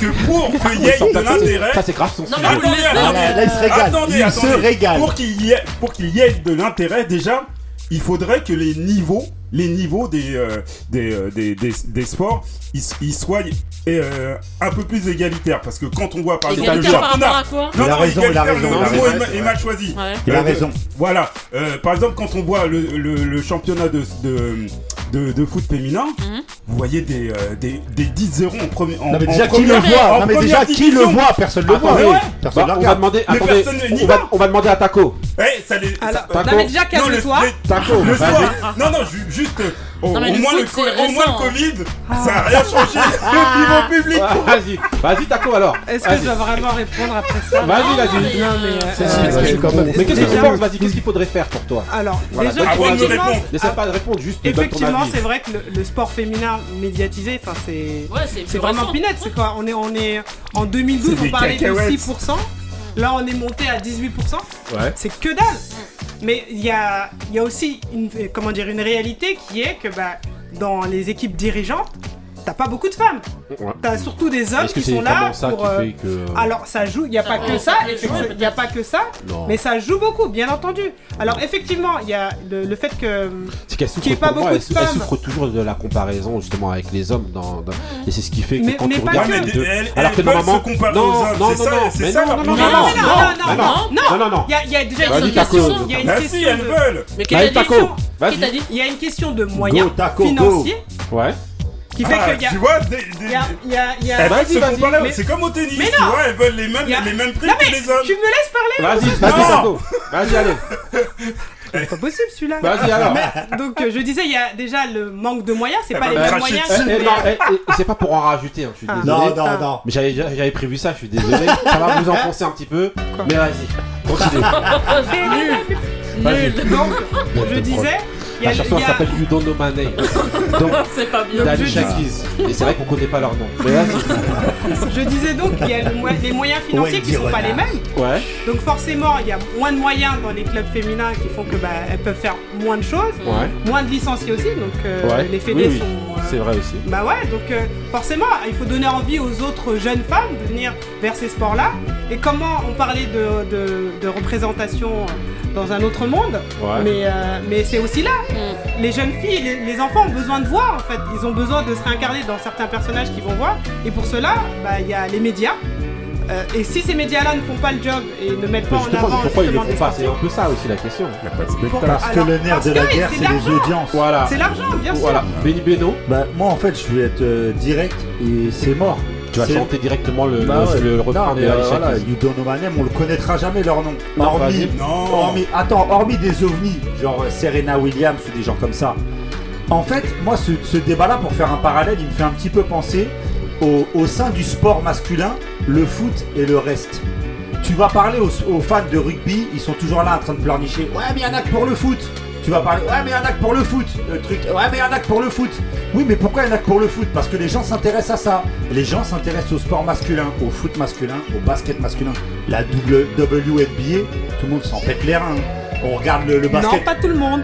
que pour qu'il y ait de l'intérêt. ça, c'est grave son Non, attendez, attendez, là, il se régale. attendez, Il se attendez. régale. Pour qu'il y ait, pour qu'il y ait de l'intérêt, déjà, il faudrait que les niveaux, les niveaux des, euh, des, euh, des, des, des sports, ils, ils soient euh, un peu plus égalitaires. Parce que quand on voit par exemple le championnat, Il a non, raison, il a égalitaire, raison, le- il a le mot raison. est ma- est mal choisi. Ouais. Il a Euh, raison. Voilà. Euh, par exemple, quand on voit le, le, le championnat de, de, de, de foot féminin, Mhm. vous voyez des, euh, des, des 10-0 en premier. En, Non mais en déjà qui le voit Non mais qui le voit Personne le voit. Ouais. Personne bah, on va demander, attendez, on va. va, on va demander à Taco. Eh, ça les, Alors, ça- non, mais déjà, Non, le- calme-toi. le- Taco, Le vas-y. sport, non, non, ju- juste, au, Non, au moins, le, co- au moins le Covid, ça a rien changé. Le niveau public. Vas-y, vas-y Taco alors. Est-ce que je dois vraiment répondre après ça Vas-y, vas-y. Non, mais. C'est- euh, c'est- euh, c'est quand même- Mais qu'est-ce que tu penses Vas-y, qu'est-ce qu'il faudrait faire pour toi Alors, Voilà, déjà, Avant de répondre. N'essaie pas de répondre, juste Effectivement, avis. c'est vrai que le, le sport féminin médiatisé, enfin c'est Ouais, c'est vraiment pinette. C'est quoi On est on est en 2012, C'est on parlait de cacahuètes. 6%. Là, on est monté à 18%. Ouais. C'est que dalle. Mais il y a, aussi une réalité qui est que bah, dans les équipes dirigeantes, t'as pas beaucoup de femmes. Ouais. T'as surtout des hommes que qui sont là pour. qui euh, fait que. alors ça joue, il n'y a pas que ça il n'y a pas que ça, mais ça joue beaucoup, bien entendu. Alors effectivement, il y a le, le fait que C'est qu'elle qu'il y souffre, ait pas moi, beaucoup elle, de sou- elle femmes. souffre toujours de la comparaison justement avec les hommes dans, dans- et c'est ce qui fait que Mais- quand mais tu pas regardes que. deux elles- alors que normalement non aux hommes, non c'est non c'est ça non non non non non, non, non, non non, non non non il y a, y déjà une question, il y a une question de. Mais quelle Allez, est Taco, question vas-y. Qui t'a dit il y a une question de moyens financiers ouais qui fait Ah, qu'il y a, tu vois, des- des- il y a, y a, il y a- elles veulent Vas-y, se vas-y, comparer. mais- C'est comme au tennis, Mais tu non. vois, elles veulent les mêmes, a- les mêmes prix Non que les hommes. tu me laisses parler vas-y vas-y vas-y allez C'est pas possible celui-là. vas-y alors Mais, donc euh, je disais, il y a déjà le manque de moyens, c'est Elle pas va les me mêmes moyens. Eh, que eh, non eh, eh, c'est pas pour en rajouter hein, je suis Ah. désolé Non non non. mais j'avais j'avais prévu ça je suis désolé ça va vous enfoncer un petit peu mais vas-y continue Nul. Donc, je disais, la chanson il elle y a- s'appelle You Don't Know My Name donc C'est pas bien. et c'est vrai qu'on connaît pas leur nom je disais donc qu'il y a le mo- les moyens financiers qui sont pas les mêmes. ouais Donc forcément, il y a moins de moyens dans les clubs féminins qui font que bah, elles peuvent faire moins de choses, ouais moins de licenciés aussi. Donc euh, ouais les fédés oui, oui. sont. euh, c'est vrai aussi Bah ouais, donc euh, forcément, il faut donner envie aux autres jeunes femmes de venir vers ces sports-là. Et comment on parlait de, de- de représentation dans un autre monde, Ouais. mais, euh, mais c'est aussi là. Mm. Les jeunes filles, les, les enfants ont besoin de voir en fait. Ils ont besoin de se réincarner dans certains personnages qu'ils vont voir. Et pour cela, bah, il y a les médias. Euh, et si ces médias-là ne font pas le job et ne mettent pas en avant pourquoi ils le font pas C'est un peu ça aussi la question. Il n'y a pas de spectacle. Pour- Parce que Alors, le nerf de la guerre c'est les audiences. Voilà. c'est l'argent, bien sûr. Voilà. Benny Beno, Bah moi en fait je vais être euh, direct et c'est mort. Tu vas chanter directement le, Bah le, ouais. le refrain Non, de euh, voilà, on le connaîtra jamais leur nom. Non, hormis. Non. hormis, attends, hormis des ovnis, genre euh, Serena Williams ou des gens comme ça. En fait, moi, ce, ce débat-là, pour faire un parallèle, il me fait un petit peu penser au, au sein du sport masculin, le foot et le reste. Tu vas parler aux, aux fans de rugby, ils sont toujours là en train de pleurnicher. Ouais, mais il y en a que pour le foot. Tu vas parler, ouais, mais il y en a que pour le foot. Le truc, ouais, mais il y en a que pour le foot. Oui, mais pourquoi il y en a que pour le foot? Parce que les gens s'intéressent à ça. Les gens s'intéressent au sport masculin, au foot masculin, au basket masculin. La double WNBA, tout le monde s'en pète les reins. On regarde le, le basket. Non, pas tout le monde.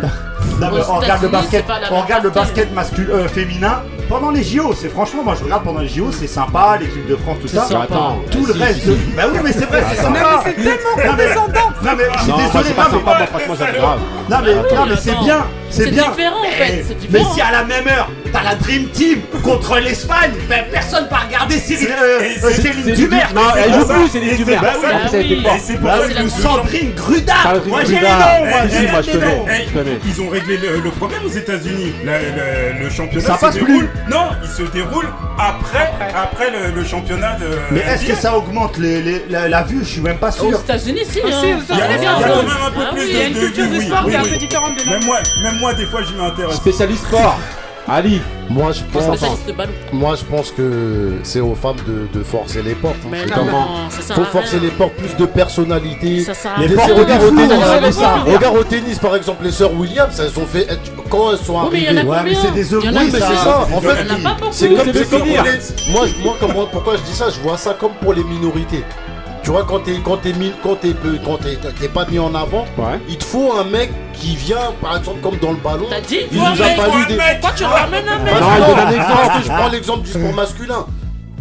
Non, mais Aux on regarde le basket, on regarde le basket masculin euh, féminin pendant les JO. C'est franchement, moi je regarde pendant les JO, c'est sympa, l'équipe de France, tout ça. sympa. Attends, Tout ah, le reste, de- bah oui, mais c'est vrai, c'est Non, mais sympa. c'est tellement Non, mais- condescendant. Non mais je suis désolé, c'est pas non, mais- sympa, moi franchement j'aime grave. non mais, Ah mais c'est attends. bien, c'est C'est bien. différent, en fait, Mais- c'est Mais différent. si à la même heure, t'as la Dream Team contre l'Espagne, ben personne va regarder Cyril, Céline Dumer. Non, c'est elle joue plus, Et c'est- bah elle était Ah. Et c'est pour Bah ça oui, que le Sandrine Gruda. Sandrine Moi j'ai les Gruda. noms. Ils ont réglé le, problème aux États-Unis. Le, championnat Ça se passe déroule. Non, il se déroule après, après le, championnat de. Mais est-ce que ça augmente la, vue? Je suis même pas Aux sûr. États-Unis, si. Ah, hein. aux Il y a, États-Unis, il y a bien quand même un peu Ah plus de, Il y a une culture du oui, sport oui, qui est un oui. peu différente de la Même moi, même moi, des fois, je m'intéresse. Spécialiste sport. Ali, Moi je pense, moi je pense que c'est aux femmes de, de forcer les portes. hein. Mais C'est non, comment non, ça sert Faut forcer les portes, plus de personnalité. Ça Les portes, C'est regarde des au tennis, regarde, au par exemple, les sœurs Williams, elles ont fait quand elles sont Oui, mais arrivées. Il y en a Oui, mais c'est ça. En fait, c'est comme, Mais c'est c'est Moi, moi, pourquoi je dis ça? Je vois ça comme pour les minorités. Tu vois, quand t'es quand t'es mis- quand t'es peu- quand t'es t'es pas mis en avant, il te faut un mec qui vient, par exemple, comme dans le ballon. T'as dit, il nous a mec, fallu des. mec. Pourquoi tu ramènes un mec Non, je prends l'exemple du sport masculin.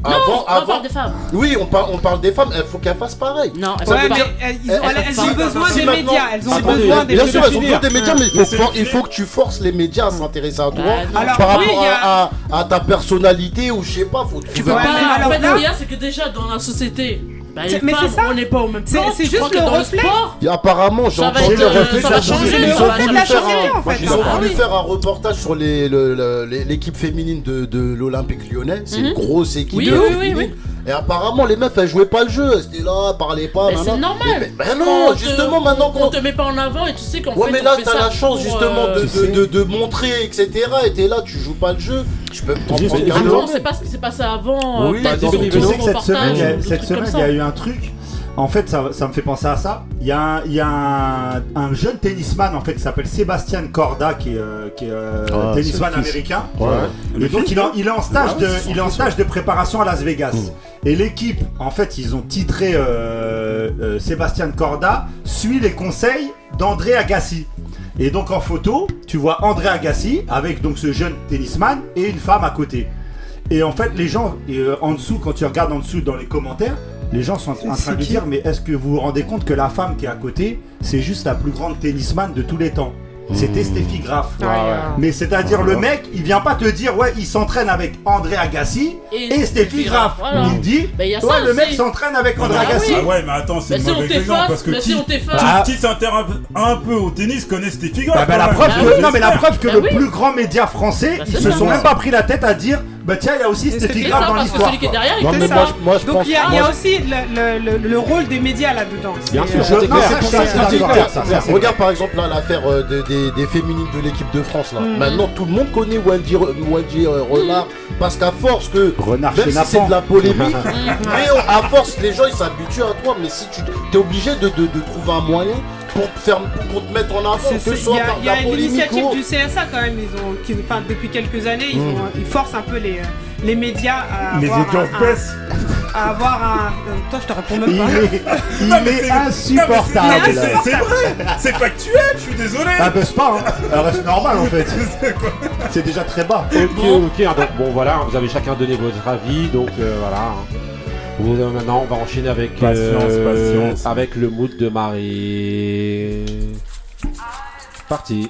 Non, on parle des femmes. Oui, on parle, on parle des femmes, il faut qu'elles fassent pareil. Non, elles pas- dire- elles- ils ont- elles- elles ont besoin si des médias, elles ont Attendez, besoin des Bien médias. sûr, elles ont besoin des médias, mais il faut, il faut que tu forces les médias à s'intéresser à toi non. Alors, par oui, rapport a- à, à- à ta personnalité ou je sais pas, faut Tu peux un- pas. alors En fait, là- ce qu'il y a, c'est que déjà dans la société, bah, les mais femmes, c'est ça. on n'est pas au même C'est- plan. c'est juste le reflet. sport, Et apparemment, j'ai entendu le reflet ça va sur- changer ils ont voulu la faire un- en fait. Ils ont voulu oui. faire un reportage sur l'équipe féminine de, de l'Olympique lyonnais. C'est une Mhm. grosse équipe Oui, oui, oui, féminine. Et apparemment, les meufs, elles jouaient pas le jeu. Elles étaient là, parlaient pas. Mais c'est normal. Mais, mais non, Quand on te- justement, maintenant on te met pas en avant et tu sais qu'en Ouais, fait, mais on là, t'as la chance justement euh, de, de, de, de montrer, etc. Et t'es là, tu joues pas le jeu. Je peux t'en prendre j'ai- qu'un j'ai- autre. On sait pas ce qui s'est passé avant. Oui, euh, par exemple, Tu cette semaine, il y a, reportage, cette semaine, il y a eu un truc. En fait, ça, ça me fait penser à ça. Il y a un, il y a un, un jeune tennisman en fait qui s'appelle Sébastien Corda qui est, euh, qui est euh, Ah, tennisman américain. Ouais. Et donc il est, en- non il est en stage Ouais, de, ouais, c'est il est en son stage de préparation à Las Vegas. Et l'équipe, en fait, ils ont titré euh, euh, Sébastien Corda suit les conseils d'André Agassi. Et donc en photo, tu vois André Agassi avec donc ce jeune tennisman et une femme à côté. Et en fait, les gens, euh, en dessous, quand tu regardes en dessous dans les commentaires, les gens sont en train de dire Mais est-ce que vous vous rendez compte que la femme qui est à côté, c'est juste la plus grande tennisman de tous les temps? C'était Steffi Graf. Ah, ouais. Mais c'est-à-dire, le mec, il vient pas te dire Ouais, il s'entraîne avec André Agassi Et et, Steffi Graf. voilà. Il dit Bah, il y a Ouais, ça le mec s'entraîne avec André Ah Agassi. Ah ouais, mais attends, c'est Bah, si t'efface, exemple parce que bah, qui, si on t'efface. Bah, qui s'intéresse un peu au tennis connaît Steffi Graf. Bah, bah, la preuve même. que, non, mais la preuve que Bah le oui. plus grand média français, Bah, ils se sont même pas pris la tête à dire Bah tiens, il y a aussi Graf ça, dans parce que l'histoire. celui qui est derrière, il Non, fait mais ça. moi, je- moi, je Donc il y a, aussi le, le- le- le rôle des médias là-dedans. Bien C'est, sûr, euh, Je- c'est clair. c'est C'est pour ça, ça, c'est c'est clair, clair, c'est ça, clair. ça, c'est Regarde par exemple là l'affaire euh, de- des, des féminines de l'équipe de France là. Mm. Maintenant tout le monde connaît Wendy, euh, Renard parce qu'à force que Renard même si c'est de la polémique, mais on- à force les gens ils s'habituent à toi. Mais si tu es obligé de, de- de trouver un moyen pour te faire pour, pour te mettre en avant, que ce soit Il y a, y une initiative ou du CSA quand même, ils ont, qui, enfin, depuis quelques années, ils, Mm. ont, ils forcent un peu les, euh, les médias à Les avoir audiences un, baissent. un- à avoir un... euh, Toi je te réponds même Il pas. est, il Non, mais est c'est- insupportable. c'est- vrai, c'est factuel, je suis désolé. Ah baisse pas, hein. Elle reste normale en fait. C'est déjà très bas. Ok, ok. hein, donc bon, voilà, vous avez chacun donné votre avis, donc euh, voilà. Vous, euh, maintenant, on va enchaîner avec euh, Patience, patience. avec le mood de Marie. Parti.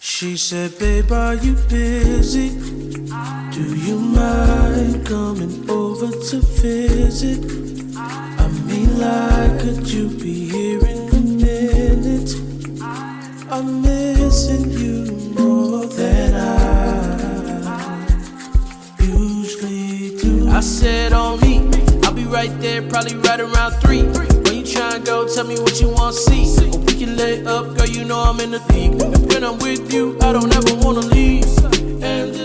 She said, Babe, are you busy? Do you mind coming over to visit? I mean, like, could you be here in a minute? I'm missing you more than I usually do. I said, On me, I'll be right there, probably right around three. When you try and go, tell me what you want to see. We can lay up, girl, you know I'm in the league. And when I'm with you, I don't ever wanna leave.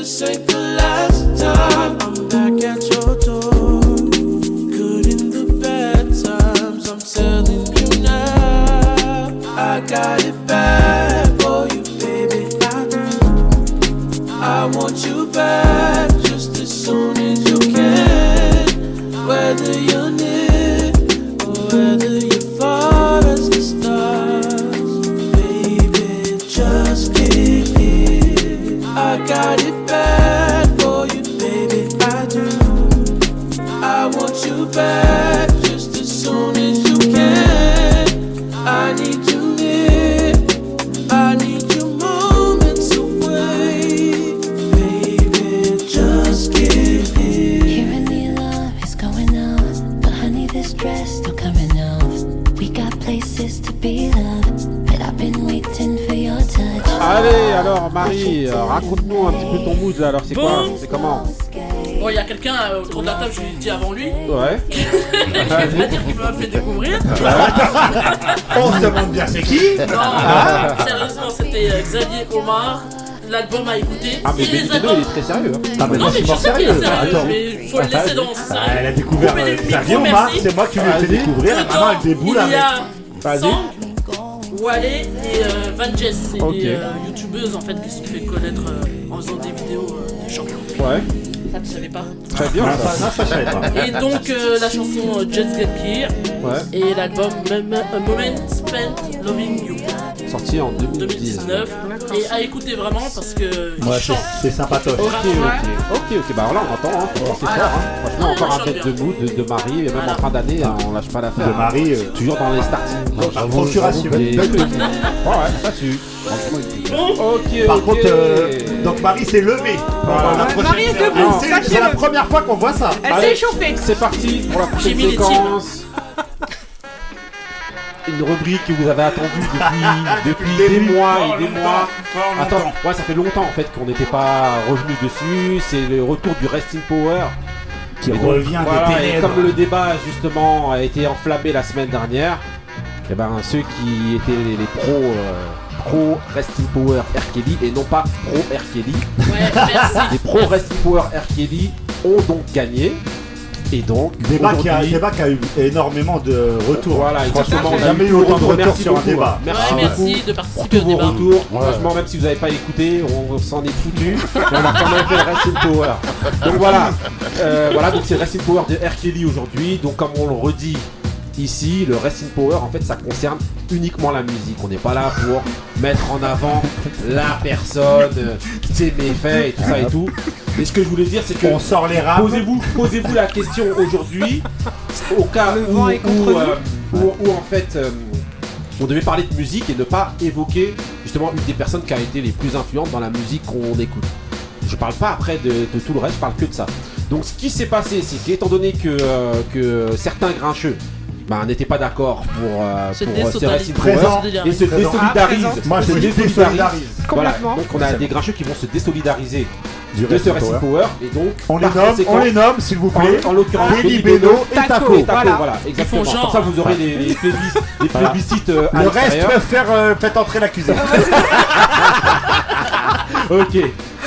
This ain't the last time. I'm raconte-nous un petit peu ton mood là. Alors, c'est quoi Bon. C'est comment Bon, il y a quelqu'un euh, autour de la table, je l'ai dit avant lui. Ouais. je vais pas dire qu'il m'a fait découvrir. On se demande bien c'est qui Non, Ah. sérieusement, c'était euh, Xavier Omar. L'album à écouter. Ah, mais Beno, albums- il est très sérieux. hein. Ah, mais Non, mais je pas sais qu'il est sérieux. sérieux, Attends. mais faut le Ah, laisser dans ce ah, sérieux. Elle a découvert euh, Xavier Omar, c'est moi qui lui ai fait découvrir. Et maintenant, elle déboule Il y avec. a Vas-y. Wale et euh, Van Jess, c'est des euh, youtubeuses en fait qui se fait connaître euh, faisant des vidéos euh, de chants. Ouais. Ça, tu savais pas Très bien. Ça. ça, non, ça, je savais pas. Et donc euh, la chanson euh, Just Get Here Ouais. et l'album Mem- A Moment Spent Loving You Sorti en 2019. 2019 et à écouter vraiment parce que Ouais, c'est- sympatoche. Ok, ok, ok, ok, bah alors là on entend, hein. C'est fort, hein. franchement encore un tête de mood de, de Marie, et même Voilà. en fin d'année, hein, on lâche pas l'affaire. De Marie, euh, toujours dans les starting procuration. Ouais, ouais, ça tue. Franchement, il- Ok, Par contre, euh, donc Marie s'est levée. Marie est debout, C'est- la première fois qu'on voit ça. Elle s'est échauffée. C'est parti pour la prochaine séquence. Une rubrique que vous avez attendue depuis, depuis des mois et des mois. Attends, ouais, ça fait longtemps en fait qu'on n'était pas revenu dessus. C'est le retour du Resting Power. Qui Et donc, revient voilà, des et ténèbres. comme le débat justement a été enflammé la semaine dernière, et ben ceux qui étaient les, les pros euh, pro Resting Power R. Kelly et non pas pro R. Kelly, Ouais, merci. les pro Resting Power R. Kelly ont donc gagné. Et donc Débat qui, a, débat qui a eu énormément de retours. Voilà, Franchement, exactement. on n'a jamais eu autant de retours Merci sur un débat. hein. Merci merci de pour participer au tous vos débat. retours. Franchement, même si vous n'avez pas écouté, on, s'en est foutu. On a quand même fait le Wrestling Power. Donc voilà, Euh, voilà, donc c'est le Wrestling Power de R. Kelly aujourd'hui. Donc comme on le redit ici, le Wrestling Power, en fait, ça concerne uniquement la musique. On n'est pas là pour mettre en avant la personne, ses méfaits et tout ça et tout. Mais ce que je voulais dire, c'est que On sort les rames. Posez-vous, posez-vous la question aujourd'hui, au cas Le où, vent est contre où, nous. euh, où- où, en fait euh, on devait parler de musique et ne pas évoquer justement une des personnes qui a été les plus influentes dans la musique qu'on écoute. Je parle pas après de, de tout le reste, je parle que de ça. Donc ce qui s'est passé, c'est qu'étant donné que, euh, que certains grincheux bah, n'étaient pas d'accord pour, euh, Se pour euh, désolidarisent. Présent. Power et se désolidarisent. Ah, présent. Moi, je Se désolidarisent. désolidarise. Voilà, donc on a des grincheux qui vont se désolidariser Du de ce Power. Power et donc On les nomme, conséquent, on les nomme, s'il vous plaît. en, en l'occurrence, Benny Beno et Taco. Et Taco, Voilà. voilà, exactement. font genre. Comme ça, vous aurez les, les plébis- les plébiscites euh, à Le reste, faire, euh, faites entrer l'accusé. Ok.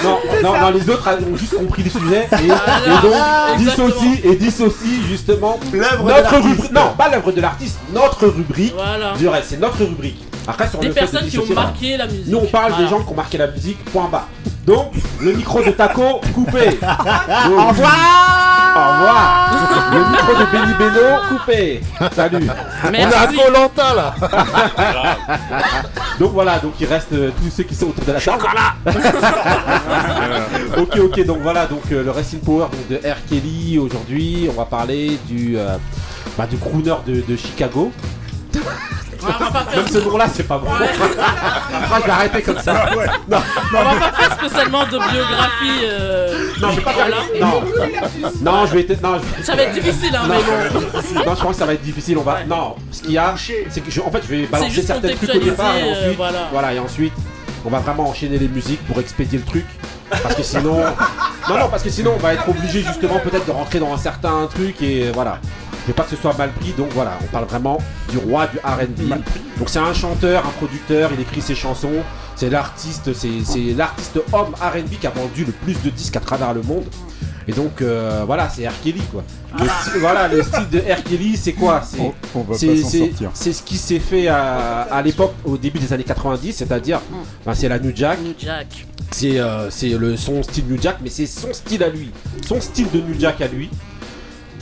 Non, non, non, les autres ont juste compris le sujet et, Voilà, et donc dissocient et dissocient justement L'œuvre de notre l'artiste. rubrique. Non, pas l'œuvre de l'artiste, notre rubrique. Voilà. Du reste, c'est notre rubrique. Après, sur Des le fait de personnes qui ont marqué la musique. Nous, on parle Voilà. des gens qui ont marqué la musique, point bas. Donc, le micro de Taco, coupé. Au revoir Au revoir Le micro de Benny Beno, coupé. Salut Merci. Colanta là Donc voilà, donc il reste euh, tous ceux qui sont autour de la table. encore là Ok, ok, donc voilà, donc euh, le Wrestling Power donc, de R. Kelly aujourd'hui, on va parler du, euh, bah, du crooner de, de Chicago. Ouais, on va pas faire Même ce nom-là, c'est pas bon. Ouais. Après, je vais arrêter comme ça. Non, On va pas faire spécialement de biographie. euh, non, je vais pas faire voilà. Non, non, je vais être. Non, je- Ça va être difficile, hein, Non. mais bon. Non, je pense que ça va être difficile. On va. Non, ce qu'il y a, c'est que je... en fait, je vais balancer juste certains trucs au départ et contextualiser, euh, ensuite, voilà. voilà, et ensuite, on va vraiment enchaîner les musiques pour expédier le truc. Parce que sinon, non, non, parce que sinon, on va être obligé justement peut-être de rentrer dans un certain truc et voilà. Je veux pas que ce soit mal pris, donc voilà, on parle vraiment du roi du R&B. Donc c'est un chanteur, un producteur, il écrit ses chansons. C'est l'artiste, c'est c'est l'artiste homme R&B qui a vendu le plus de disques à travers le monde. Et donc euh, voilà, c'est R. Kelly quoi. Le style- voilà, le style de R. Kelly, c'est quoi? C'est On, on va pas c'est- s'en c'est sortir. c'est ce qui s'est fait à, à l'époque, au début des années 90, c'est-à-dire, ben, c'est la New Jack, New Jack. c'est euh, c'est le son style New Jack, mais c'est son style à lui, son style de New Jack à lui.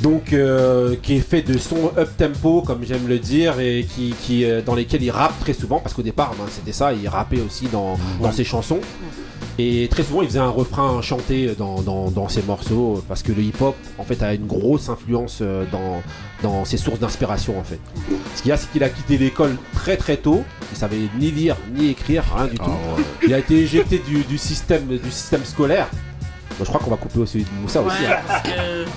Donc, euh, qui est fait de son up tempo, comme j'aime le dire, et qui, qui, euh, dans lesquels il rappe très souvent, parce qu'au départ, ben, c'était ça, il rappait aussi dans, dans ses chansons. Et très souvent, il faisait un refrain chanté dans, dans, dans ses morceaux, parce que le hip-hop, en fait, a une grosse influence euh, dans, dans ses sources d'inspiration, en fait. Ce qu'il y a, c'est qu'il a quitté l'école très très tôt. Il savait ni lire ni écrire, rien du tout. Il a été éjecté du, du système, du système scolaire. Bon, je crois qu'on va couper aussi Moussa aussi. Hein.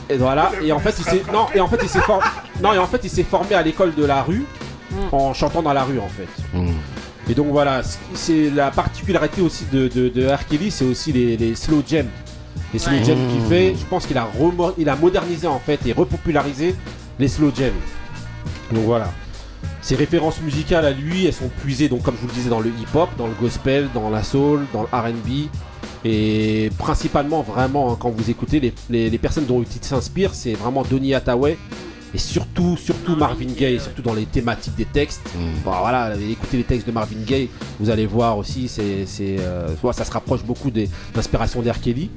Et voilà. Et en fait, il s'est non. Et en fait, il s'est formé. Non. Et en fait, il s'est formé à l'école de la rue Mm. en chantant dans la rue, en fait. Et donc voilà, c'est la particularité aussi de, de, de R. Kelly, c'est aussi les, les slow jams. Les slow Ouais. jams qu'il fait, je pense qu'il a, remo- il a modernisé en fait et repopularisé les slow jams. Donc voilà. Ses références musicales à lui, elles sont puisées, donc comme je vous le disais, dans le hip-hop, dans le gospel, dans la soul, dans le RB. Et principalement, vraiment, hein, quand vous écoutez, les, les- les personnes dont il s'inspire, c'est vraiment Donny Hathaway. Et surtout, surtout Marvin Gaye, surtout dans les thématiques des textes. Bon, voilà, écoutez les textes de Marvin Gaye, vous allez voir aussi, c'est, c'est, euh, ça se rapproche beaucoup des inspirations d'R. Kelly.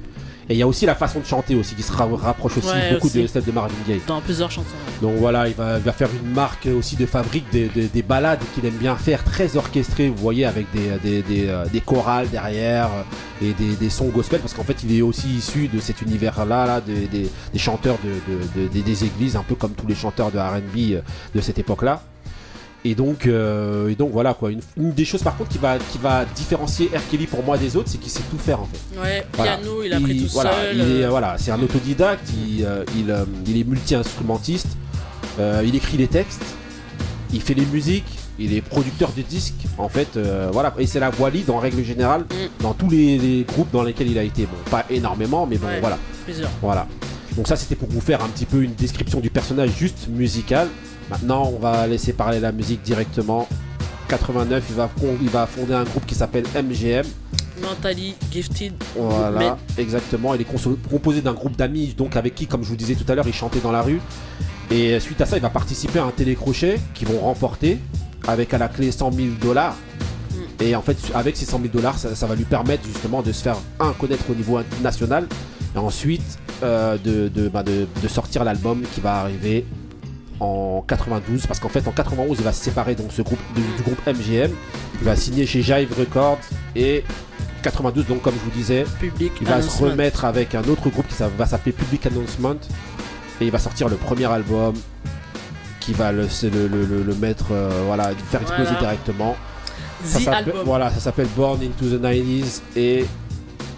Et il y a aussi la façon de chanter aussi qui se ra- rapproche aussi Ouais, beaucoup aussi. de celle de Marvin Gaye. Dans plusieurs chansons. Donc voilà, il va, il va faire une marque aussi de fabrique des, des- des balades qu'il aime bien faire, très orchestrées, vous voyez, avec des, des, des, euh, des chorales derrière euh, et des, des sons gospel, parce qu'en fait il est aussi issu de cet univers-là, là, des, des- des chanteurs de, de- de- des- des églises, un peu comme tous les chanteurs de RB euh, de cette époque-là. Et donc, euh, et donc voilà quoi. Une, une des choses par contre qui va, qui va différencier R. Kelly pour moi des autres, c'est qu'il sait tout faire en fait. Ouais, Voilà. piano, il a appris tout voilà, seul. il est, euh, voilà, c'est un autodidacte, il, euh, il, euh, il est multi-instrumentiste, euh, il écrit les textes, il fait les musiques, il est producteur de disques, en fait, euh, voilà, et c'est la voix lead en règle générale dans tous les, les groupes dans lesquels il a été. Bon, pas énormément, mais bon, Ouais, voilà. plusieurs. Voilà. Donc ça, c'était pour vous faire un petit peu une description du personnage juste musical. Maintenant, on va laisser parler la musique directement. 89, il va, il va fonder un groupe qui s'appelle MGM. Mentally gifted. Voilà, exactement. Il est composé d'un groupe d'amis, donc avec qui, comme je vous disais tout à l'heure, il chantait dans la rue. Et suite à ça, il va participer à un télécrochet qu'ils vont remporter avec à la clé 100 000 dollars. Et en fait, avec ces 100 000 dollars, ça, ça va lui permettre justement de se faire, un, connaître au niveau national, et ensuite euh, de, de, bah, de- de sortir l'album qui va arriver en 92. Parce qu'en fait, en 91, il va se séparer donc, ce groupe, du, du groupe MGM. Il va signer chez Jive Records. Et 92, donc comme je vous disais, Public il va se remettre avec un autre groupe qui ça va s'appeler Public Announcement. Et il va sortir le premier album qui va le, c'est le, le- le- le mettre, euh, voilà, faire exploser Voilà. directement. Ça s'appelle-. Voilà, ça s'appelle Born into the 90s. Et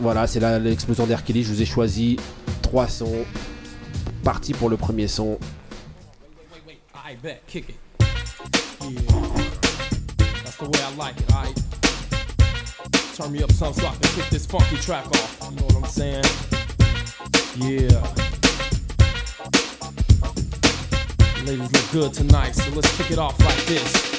voilà, c'est là l'explosion. Kelly. Je vous ai choisi trois sons. Parti pour le premier son. I bet, kick it. Yeah. That's the way I like it, alright? Turn me up some so I can kick this funky track off. You know what I'm saying? Yeah. Ladies look good tonight, so let's kick it off like this.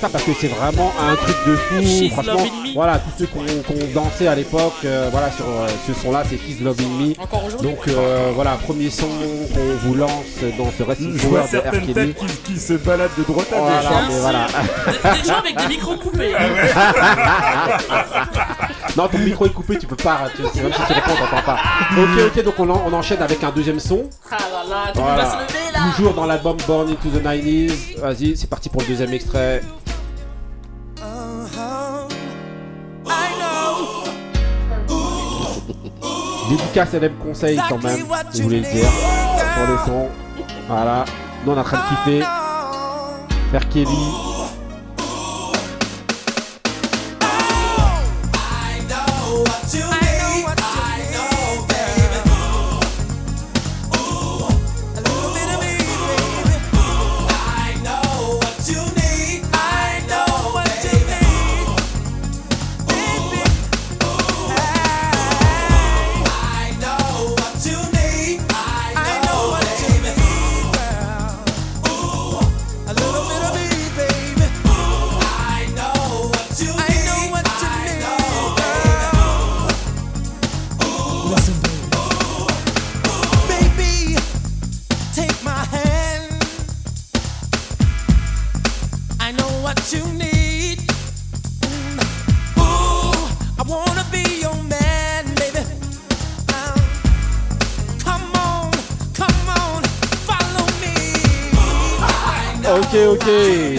Ça parce que c'est vraiment un truc de fou. She's Franchement, voilà, tous ceux qu'on qu'on dansait à l'époque, euh, voilà, sur euh, ce son-là, c'est Kiss Loving Me. Encore aujourd'hui. Donc euh, voilà, premier son qu'on vous lance dans ce Wrestling Je vois de certaines Kelly. têtes qui, qui se baladent de droite à gauche. Voilà, hein. mais voilà. Des gens avec des micros coupés. non, ton micro est coupé, tu peux pas. Tu, même si tu réponds, t'entends pas. Ok, ok, donc on, en- on enchaîne avec un deuxième son. Ah se lever là. Toujours dans l'album Born into the 90s. Vas-y, c'est parti pour le deuxième extrait. Dédicace LM Conseil quand même, je voulais le dire. Sur le son. Voilà. Nous on est en train de kiffer. R. Kelly.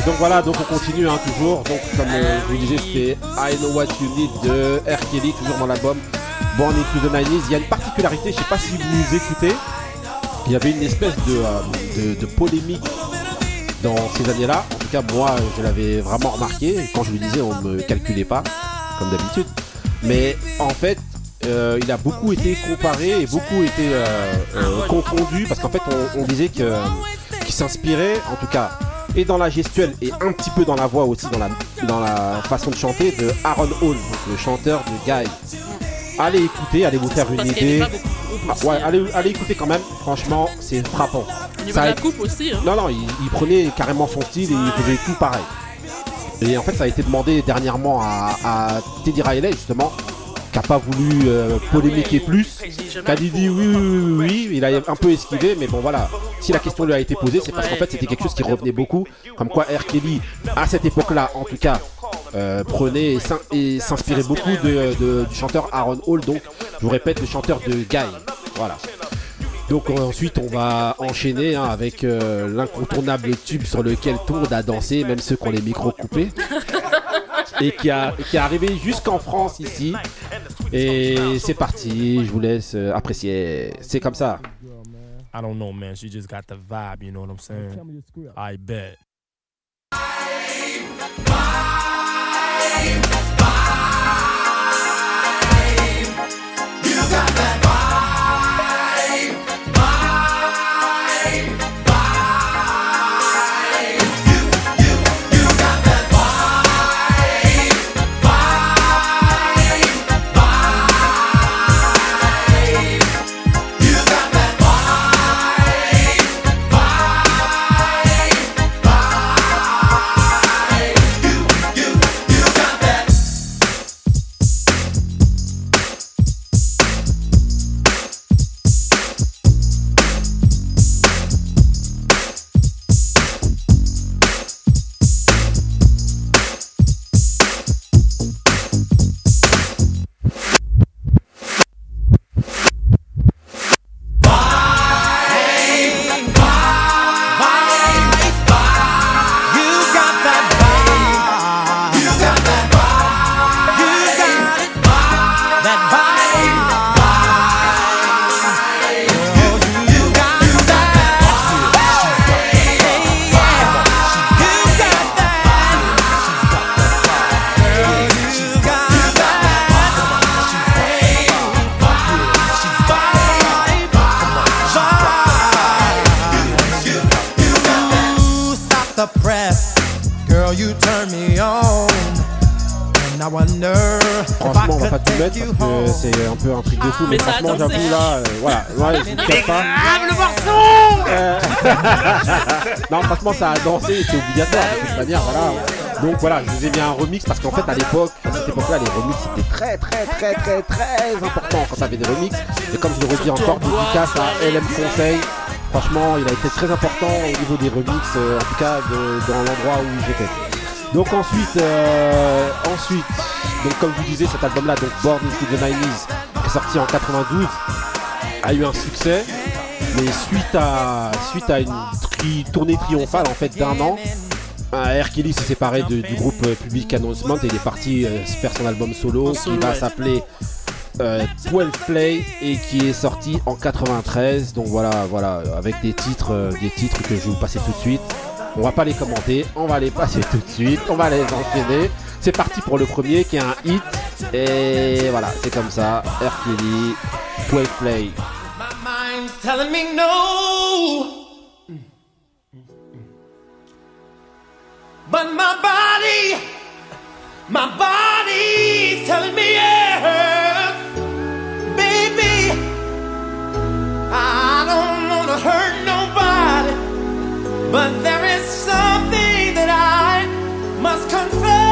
Donc voilà, donc on continue hein, toujours. Donc comme euh, je vous disais, c'était I Know What You Need de R. Kelly, toujours dans l'album Born Into the 90s. Il y a une particularité, je sais pas si vous écoutez, il y avait une espèce de, euh, de, de polémique dans ces années-là. En tout cas, moi, je l'avais vraiment remarqué. Quand je vous disais, on me calculait pas, comme d'habitude. Mais en fait, euh, il a beaucoup été comparé et beaucoup été confondu parce qu'en fait, on, on disait que qu'il s'inspirait, en tout cas, et dans la gestuelle et un petit peu dans la voix aussi, dans la, dans la façon de chanter de Aaron Hall, le chanteur de Guy. Allez écouter, allez vous faire une idée. Ah, ouais, allez, allez écouter quand même. Franchement, c'est frappant. Au niveau Ça de a- la coupe aussi. Hein. non, non, il, il prenait carrément son style et il faisait tout pareil. Et en fait, ça a été demandé dernièrement à, à Teddy Riley, justement, qui n'a pas voulu euh, polémiquer plus, qui a dit oui, oui, oui, oui, il a un peu esquivé, mais bon, voilà. Si la question lui a été posée, c'est parce qu'en fait, c'était quelque chose qui revenait beaucoup. Comme quoi, R. Kelly, à cette époque-là, en tout cas, euh, prenait et s'in- et s'inspirait beaucoup de, de- du chanteur Aaron Hall, donc, je vous répète, le chanteur de Guy. Voilà. Donc euh, ensuite on va enchaîner hein, avec euh, l'incontournable tube sur lequel tout le monde a dansé, même ceux qui ont les micros coupés. Et qui, a, qui est arrivé jusqu'en France ici. Et c'est parti, je vous laisse euh, apprécier. C'est comme ça. I don't know, man. She just got the vibe, you know what I'm saying? I bet. You that vibe. Mettre you parce home. que c'est un peu un truc de fou. Mais, ça franchement, j'avoue là, euh, voilà, ouais, je cache pas. le morceau Euh, non, franchement, ça a dansé, c'est obligatoire de toute manière, voilà. Donc voilà, je vous ai mis un remix parce qu'en fait, à l'époque, à cette époque-là, les remix c'était très, très, très, très, très important quand t'avais des remix. Et comme je le redis encore, dédicace à LM Conseil. Franchement, il a été très important au niveau des remix, euh, en tout cas de- dans l'endroit où j'étais. Donc ensuite, euh, ensuite, donc comme vous disais, cet album-là, donc Born into the 90s, qui est sorti en 92, a eu un succès, mais suite à, suite à une tri- tournée triomphale en fait d'un an, euh, R. Kelly s'est séparé de- du groupe euh, Public Announcement et il est parti euh, faire son album solo qui va s'appeler euh, 12 Play et qui est sorti en 93. Donc voilà, voilà, avec des titres, euh, des titres que je vais vous passer tout de suite. On va pas les commenter, on va les passer tout de suite, on va les enchaîner. C'est parti pour le premier qui est un hit. Et voilà, c'est comme ça. Kelly, 12 Play. mind's telling me no. But my body, my body's telling me yes. But there is something that I must confess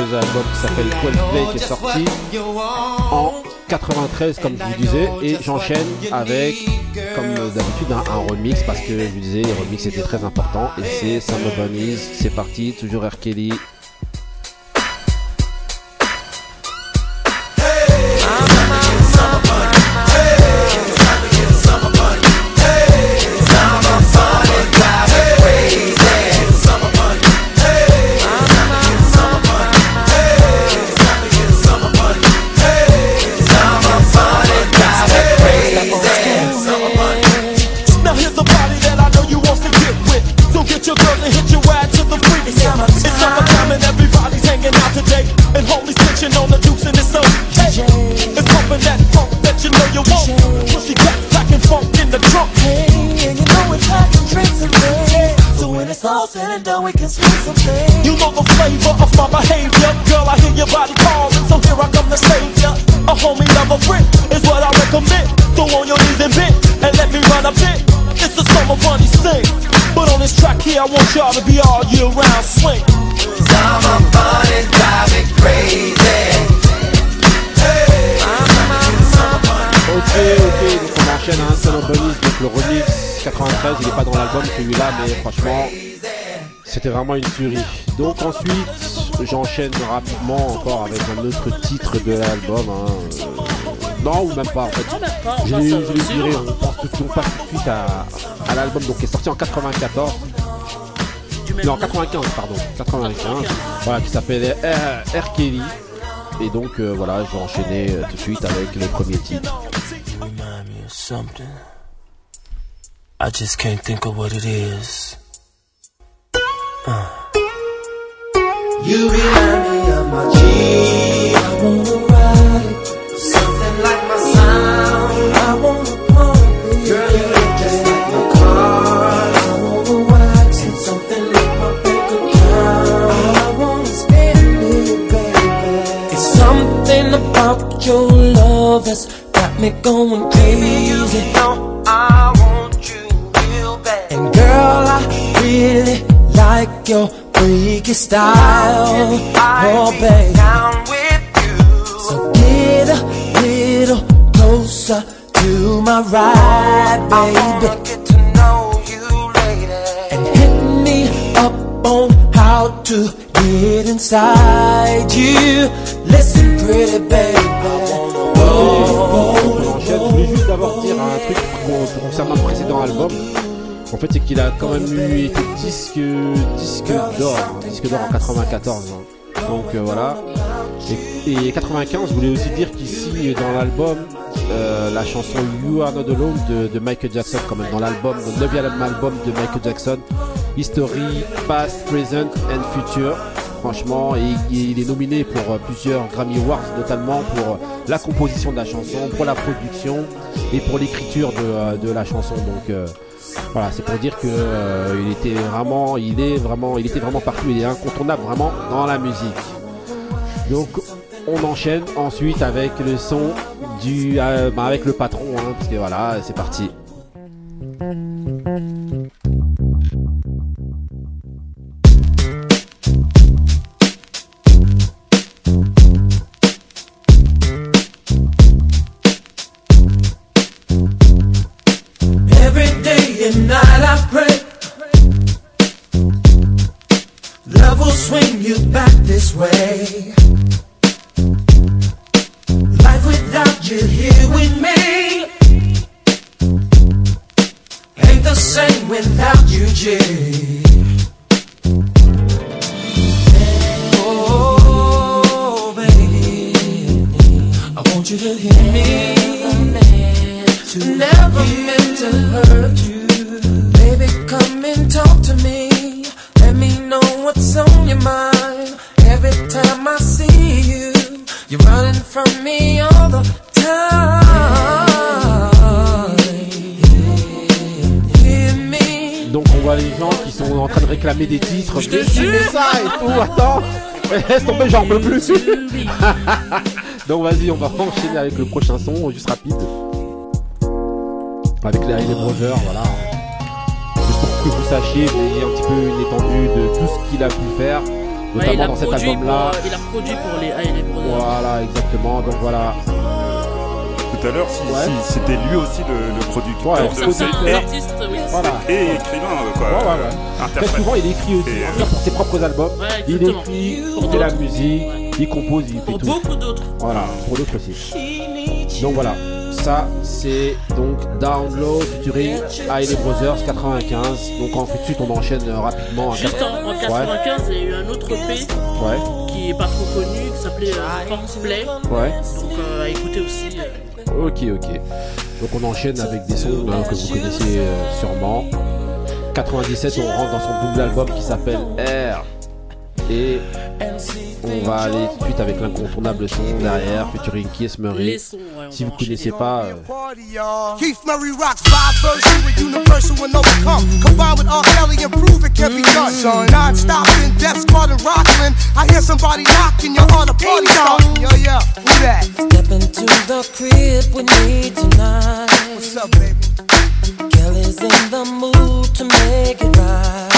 fameux album qui s'appelle 12 Play qui est sorti en 93 comme je vous disais et j'enchaîne avec comme d'habitude un, un remix parce que je vous disais les remix étaient très importants et c'est Summer Bunnies, c'est parti, toujours R. Kelly. Said and done, we can sweet something. You know the flavor of my behavior. Girl, I hear your body calling, so here I come to save ya. A homie never friend is what I recommend. So on your knees and bend and let me run a bit. It's a summer bunny sing. But on this track here, I want y'all to be all year round swing. Summer bunny drive me crazy. Ok, ok, donc on enchaîne un Summer Bunnies, donc le remix 93, il est pas dans l'album celui-là, mais franchement, c'était vraiment une tuerie. Donc ensuite, j'enchaîne rapidement encore avec un autre titre de l'album. hein, euh, Non, ou même pas en fait. Je à je on passe, tout, tout de suite à, l'album donc, qui est sorti en 94. Non, 95, pardon. 95. Voilà, qui s'appelle R. Kelly. Et donc euh, voilà, je vais enchaîner euh, tout de suite avec le premier titre. I just can't think of what it is. You remind me of my G. I wanna ride something like my sound. I wanna pump. Girl, you look just like my car. I wanna wax it. Something like my bank account. I wanna spend it, baby. It's something about your love that's got me going crazy. I want you real bad. And girl, I really like your freaky style. Oh, babe. So get a little closer to my ride, baby. And hit me up on how to get inside you. Listen, pretty baby. Je voulais juste d'abord dire un truc concernant le précédent album. En fait, c'est qu'il a quand même eu été disque, d'or, disque d'or en 94. hein. Donc euh, voilà. Et, et 95, je voulais aussi dire signe dans l'album euh, la chanson You Are Not Alone de, de Michael Jackson, quand même dans l'album, le 9 album de Michael Jackson, History, Past, Present and Future. Franchement, et- il est nominé pour euh, plusieurs Grammy Awards, notamment pour euh, la composition de la chanson, pour la production et pour l'écriture de, euh, de la chanson. Donc voilà, c'est pour dire que euh, il était vraiment, il est vraiment, il était vraiment partout. Il est incontournable vraiment dans la musique. Donc on enchaîne ensuite avec le son du, euh, bah, avec le patron, hein, parce que voilà, c'est parti. Donc vas-y, on va enchaîner avec le prochain son, juste rapide. Avec les Hailey Brothers, voilà. Juste pour que vous sachiez, vous ayez un petit peu une étendue de tout ce qu'il a pu faire, notamment il, a dans cet produit album-là. pour, il a produit pour les Hailey Brothers. Voilà, exactement. Donc voilà. Tout à l'heure, si, Ouais. si c'était lui aussi le, le producteur Ouais, de et- oui. Voilà. et écrivain, euh, quoi. Ouais, ouais, ouais. Très souvent, il écrit aussi Et, euh, pour ses propres albums. Ouais, il écrit, Pour fait la musique, il compose, il fait Pour tout. beaucoup d'autres. Voilà, pour d'autres aussi. Donc voilà, ça c'est donc Download featuring Hailey Brothers 95. Donc ensuite on enchaîne euh, rapidement. à Juste quatre- en, en Ouais. 95, il y a eu un autre Ouais. qui est pas trop connu, qui s'appelait euh, Force Play. Ouais. Donc euh, à écouter aussi. euh. Ok, ok. Donc on enchaîne avec des sons hein, que vous connaissez euh, sûrement. 97, on rentre dans son double album qui s'appelle R. Et on va aller tout de suite avec l'incontournable son derrière, featuring Kiss Murray. sons, ouais, on Si vous connaissez pas, euh, Keith Murray rocks five version with universal and overcome. Combined with R. Kelly and prove it can be done. Non-stop in Death Squad and Rockland. I hear somebody knocking, you're on a party starting. Yo, yeah, who that? Step into the crib with me tonight. What's up, baby? Kelly's in the mood to make it right.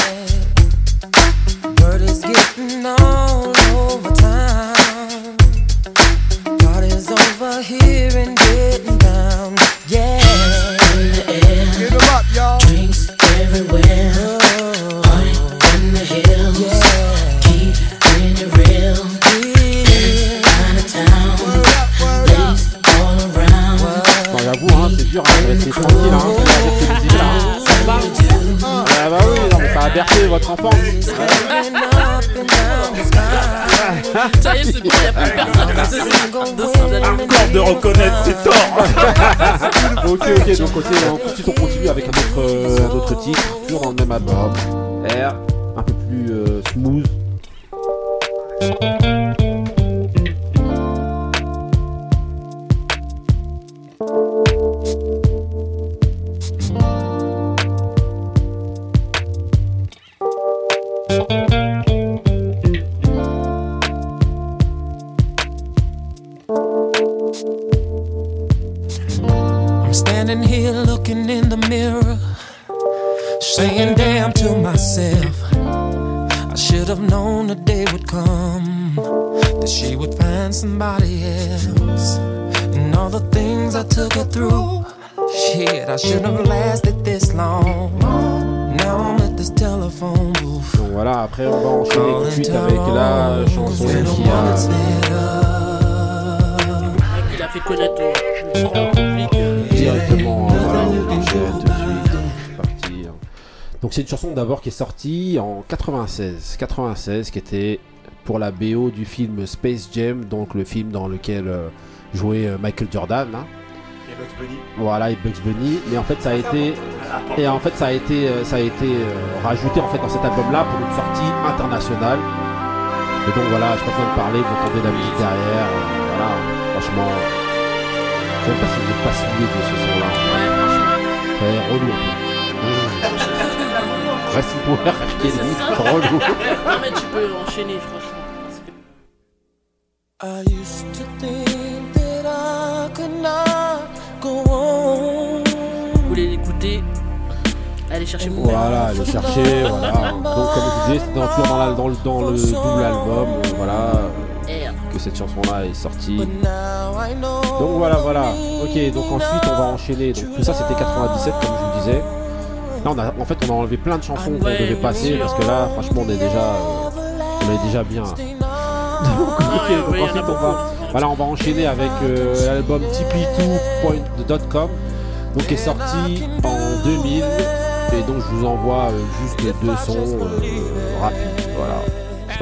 over here and ok, ok, donc ok, on continue, on continue avec un autre, euh, un autre titre, toujours dans le même album. En 96, 96 qui était pour la BO du film Space Jam, donc le film dans lequel euh, jouait euh, Michael Jordan. hein. Et Bugs Bunny. Voilà, et Bugs Bunny. Mais en fait, ça a été, et en fait, ça a été, euh, ça a été rajouté en fait dans cet album-là pour une sortie internationale. Et donc voilà, je pas besoin de parler, vous entendez la musique derrière. voilà, franchement, je sais pas si vous êtes pas de ce son-là. Ouais, peu. Power. Non, mais tu peux enchaîner, franchement. parce que- I used to think that I could not go on. Vous voulez l'écouter? Allez chercher vos Voilà, allez chercher, voilà. Donc comme je disais, c'était dans, toujours dans, la- dans le, dans le double album, voilà, que cette chanson-là est sortie. Donc voilà, voilà. Ok, donc ensuite on va enchaîner. Donc tout ça c'était 97 comme je vous disais. Là on a, en fait on a enlevé plein de chansons qu'on Ouais, devait passer parce que là franchement on est déjà, euh, on est déjà bien. Donc, donc ensuite on va, voilà, on va enchaîner avec euh, l'album TP2.com, donc qui est sorti en 2000 et donc je vous envoie euh, juste deux sons euh,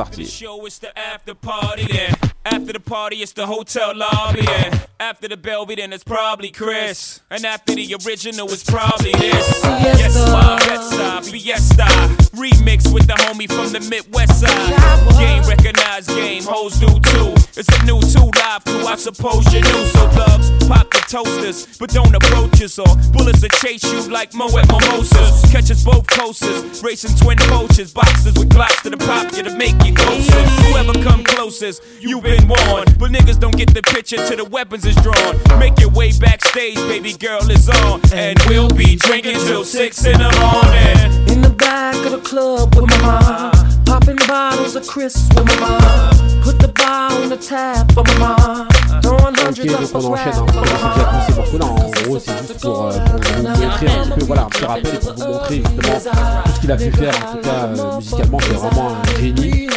parti. show, it's the after party then. After the party, it's the hotel lobby then. After the Belvy, then it's probably Chris. And after the original, it's probably this. Yes, ma, yes, ah, fiesta. Remix with the homie from the Midwest side. Game recognized, game hoes do too. It's a new two live crew, I suppose you knew. So thugs, pop the toasters, but don't approach us or bullets will chase you like Mo at Mimosas. Catch us both coasters, racing twin coaches, boxes with glocks to the pop you to make you closer. Whoever come closest, you've been warned. But niggas don't get the picture till the weapons is drawn. Make your way backstage, baby girl is on. And we'll be drinking till six in the morning. In the back of the club with my mom. Popping bottles of Chris with my mom. Put the bar on the tap for my mom. Ok, hundreds donc on enchaîne, hein, déjà morceaux-là. En gros, c'est juste pour, euh, pour vous montrer un petit peu, voilà, un petit rappel et pour vous montrer justement tout ce qu'il a pu faire. En tout cas, euh, musicalement, c'est vraiment un génie.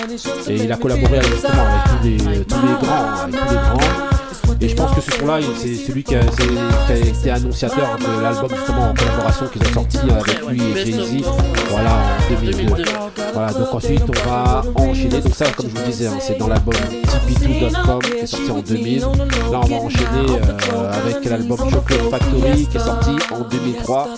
Et il a collaboré avec- justement avec tous les, tous les grands, avec tous les grands. Et je pense que ce son-là, c'est celui qui a, été annonciateur de l'album justement en collaboration qu'ils ont sorti avec lui et Jay-Z. Voilà, en 2002. Voilà, donc ensuite on va enchaîner. Donc ça, comme je vous disais, hein, c'est dans l'album TP2.com qui est sorti en 2000. Là, on va enchaîner euh, avec l'album Chocolate Factory qui est sorti en 2003.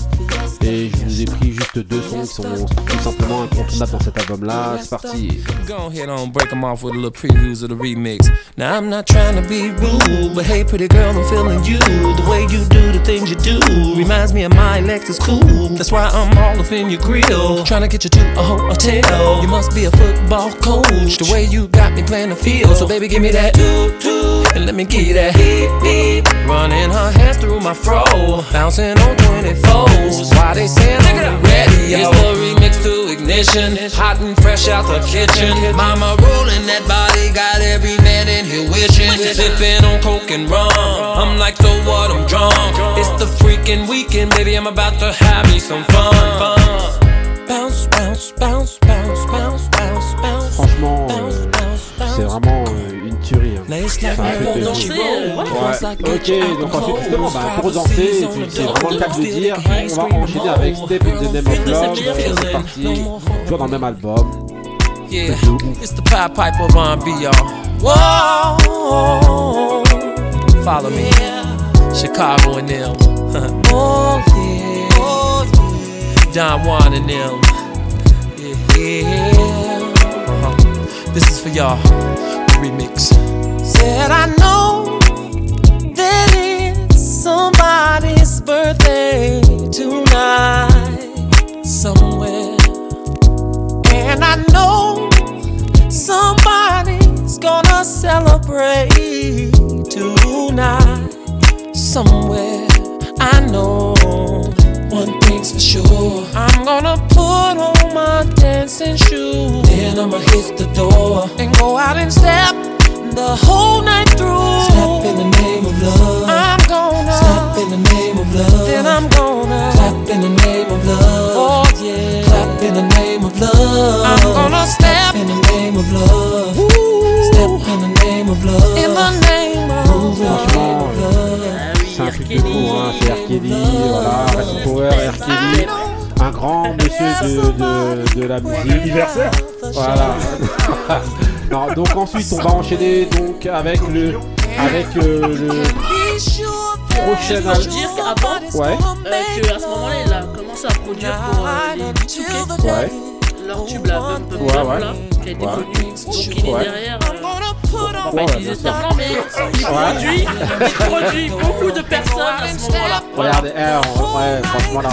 Et je vous ai pris juste deux sons qui sont tout simplement incontournables dans cet album-là. C'est parti. Go ahead on break them off with a little previews of the remix. Now I'm not trying to be rude, but hey, pretty girl, I'm feeling you. The way you do the things you do reminds me of my Lexus cool. That's why I'm all up in your grill, trying to get you to a hotel. You must be a football coach. The way you got me playing the field, so baby, give me that toot toot, and let me give that beep beep. Running her hands through my fro, bouncing on 24s. Why they saying on the radio? It's the remix to ignition, hot and fresh out the kitchen. Mama rolling that body, got every man in here wishing. Sipping on coke and rum. I'm like, so what? I'm drunk. It's the freaking weekend, baby. I'm about to have me some fun. fun. Bounce, bounce, bounce, bounce, bounce, bounce, bounce. Franchement, euh, c'est vraiment euh, une tuerie. hein. Pour danser, fou. euh, ok, donc ensuite justement, bah, pour danser, c'est vraiment le cas de dire, on va enchaîner avec Step in the Name of Love, c'est parti, toujours dans le même album. Yeah, it's the Pied Piper of R&B, y'all. Whoa, follow me, Chicago and them. oh yeah, Don Juan and them. Yeah, uh-huh. This is for y'all. Remix. Said I know that it's somebody's birthday tonight somewhere. And I know somebody's gonna celebrate tonight somewhere. I know one thing's for sure. I'm gonna put on my dancing shoes. Then I'ma hit the door and go out and step the whole night through. Step in the name of love. I'm gonna step in the name of love. Then I'm gonna clap in the name of love. Oh yeah, clap in the name of love. I'm gonna step in the name of love. Step in the name of love. In the name of Franchement, euh, c'est un truc fou, hein. c'est R. Kelly, voilà, Rest Power, R. Kelly, un grand monsieur de, de, de la musique. Anniversaire Voilà. non, donc ensuite on va enchaîner donc avec le avec euh, le prochain pour dire qu'avant, Ouais. euh, que à ce moment-là, il a commencé à produire pour euh, les B2K. Ouais. Leur tube, la Bump Bump Ouais, ouais. là, qui a été Ouais. connu. Donc il est Ouais. derrière. euh, Ouais, utiliser bien ce sûr. terme-là, mais il Ouais. produit, il produit beaucoup de personnes à ce moment-là. Regardez, eh, on- ouais, franchement là.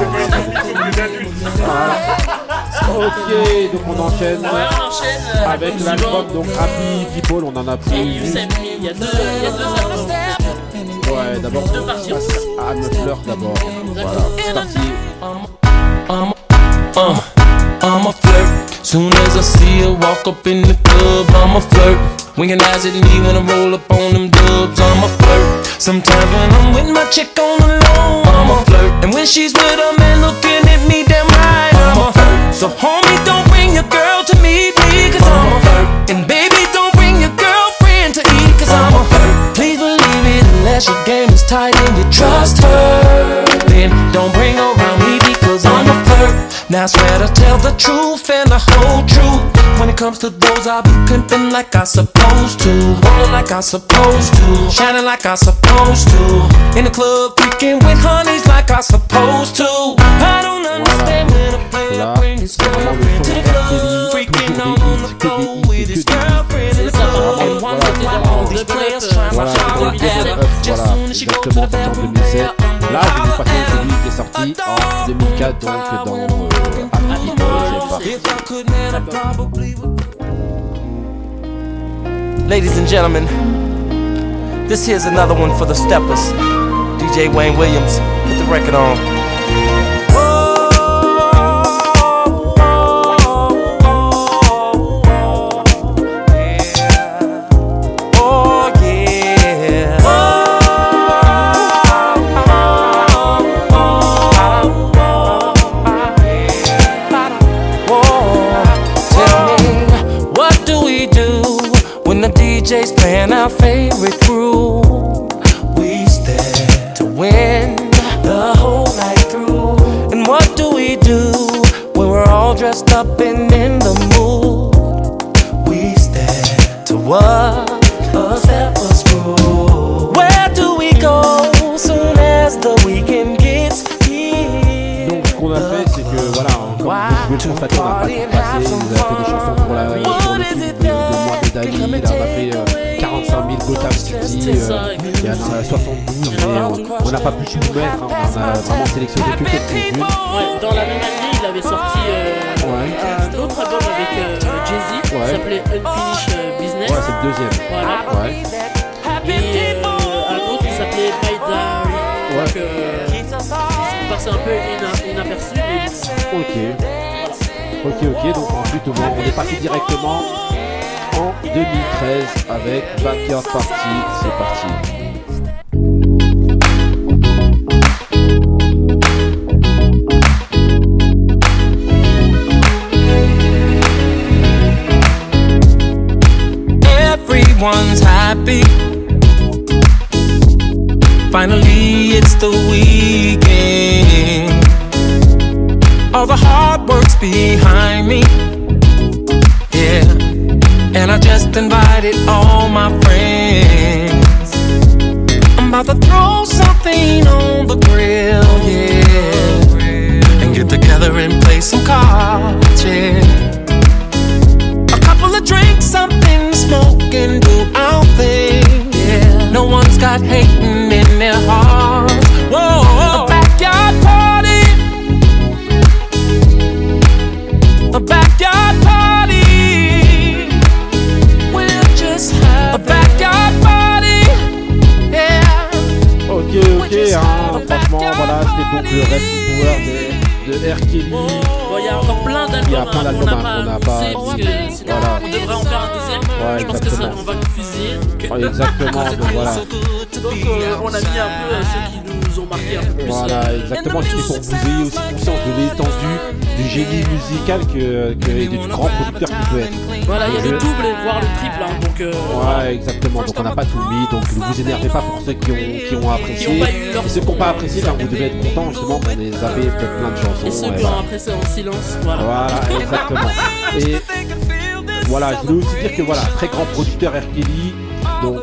Ok, donc on enchaîne, Ouais, on enchaîne, euh, avec avec l'album donc Happy People, on en a pris il y a deux, il y a deux albums. Ouais, d'abord Deux parties me fleur d'abord. Voilà, c'est parti. I'm, uh, I'm a flirt. Soon as I see her walk up in the club, I'm a flirt. Winking eyes at me when I roll up on them dubs, I'm a flirt. Sometimes when I'm with my chick on the low, I'm a flirt. And when she's with a man looking at me, damn right, I'm a flirt. So homie, don't bring your girl to meet me, cause I'm a flirt. And baby, don't bring your girlfriend to eat, cause I'm a flirt. Please believe it, unless your game is tight and you trust her. Then don't bring her Now I swear to tell the truth and the whole truth. When it comes to those, I be pimping like I supposed to. Rolling like I supposed to. Shining like I supposed to. In the club, freaking with honeys like I supposed to. I don't understand when a player brings his girlfriend to the club, freaking on the floor Voilà, holler donc, at her. Just voilà, soon as she go to exactement, the sorti en bedroom, 2007. there, I'm Là, je vous passais celui qui est sorti en 2004, donc dans euh, Happy Birthday If I could, man, I probably would. Ladies and gentlemen, this here's another one for the steppers. DJ Wayne Williams, put the record on. Our favorite groove? We stand to win the whole night through. And what do we do when we're all dressed up in pas pu tout mettre. hein, on a vraiment sélectionné que. Ouais, dans la même année, il avait sorti euh, Ouais. un autre album avec euh, Jay-Z qui Ouais. s'appelait Unfinished euh, Business. Ouais, c'est le deuxième. Voilà. Ouais. Et euh, un autre qui s'appelait My Diary. Donc, c'est passé un peu ina- inaperçu, mais Ok. Ok, ok. Donc ensuite, on on est passé directement en 2013 avec Backyard Party. C'est parti. Finally, it's the weekend. Que, que, et du grand producteur qu'il peut être. Voilà, il y a le double et voire le triple. hein, donc, euh, Ouais, exactement. Donc on n'a pas tout mis. Donc ne vous énervez pas pour ceux qui ont, qui ont apprécié. Qui ont pas eu leur Et ceux qui n'ont pas apprécié, ben, vous devez être contents justement qu'on les avait peut-être plein de chansons. Et ceux qui voilà. ont apprécié en silence. Voilà. Voilà, exactement. Et voilà, je voulais aussi dire que voilà, très grand producteur R. Kelly. Donc.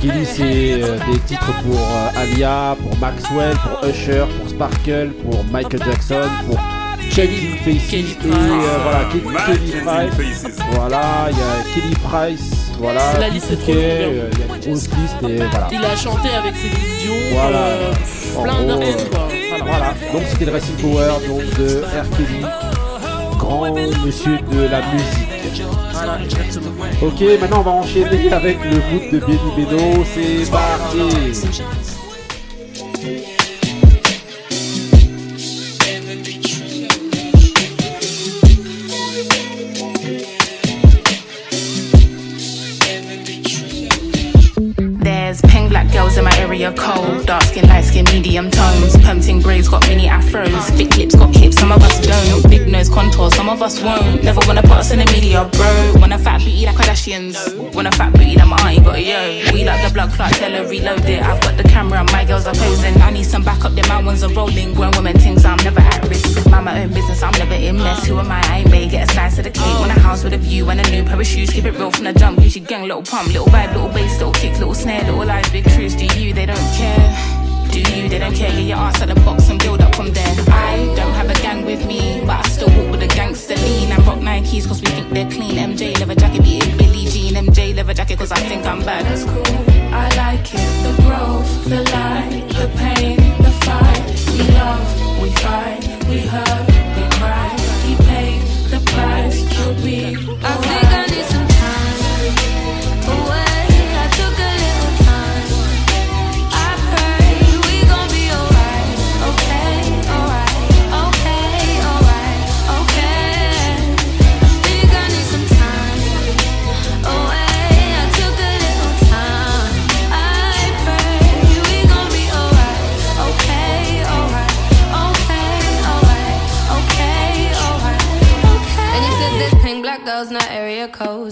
Kelly, c'est euh, des titres pour euh, Alia, pour Maxwell, pour Usher, pour Sparkle, pour Michael Jackson, pour Changing Faces et euh, voilà, Kelly, Kelly Price. Voilà, il y a Kelly Price. Voilà, La liste est trop Piquet, longue. euh, il y a une grosse liste et voilà. Il a chanté avec Dion. Voilà. euh, En plein gros, d'artistes. quoi. Voilà. Voilà, donc c'était le Racing Power donc de R. Kelly, grand monsieur de la musique. Voilà, exactement. Ok, maintenant on va enchaîner avec le mood de Benny Beno, c'est parti area, cold. Dark skin, light skin, medium tones. Pumping braids got mini afros. Thick lips got hips, some of us don't. Big nose contour, some of us won't. Never wanna put us in the media, bro. Want a fat booty like Kardashians. Want a fat booty like my auntie got a yo. We like the blood clot, tell her reload it. I've got the camera, my girls are posing. I need some backup, then my ones are rolling. Grown women things, I'm never at risk. Mind my own business, I'm never in mess. Who am I? I ain't made. Get a slice of the cake. Want a house with a view and a new pair of shoes. Keep it real from the jump. Gucci gang, little pump, little vibe, little bass, little kick, little snare, little lies, big truths. Do you? They don't care. Do you? They don't care. Get your ass at the box and build up from there. I don't have a gang with me, but I still walk with a gangster lean. I rock Nikes cause we think they're clean. MJ leather jacket, be it Billie Jean. MJ leather jacket cause I think I'm bad. That's cool. I like it. The growth, the light, the pain, the fight. We love, we fight, we hurt, we cry. He paid the price. He'll be. I think I need some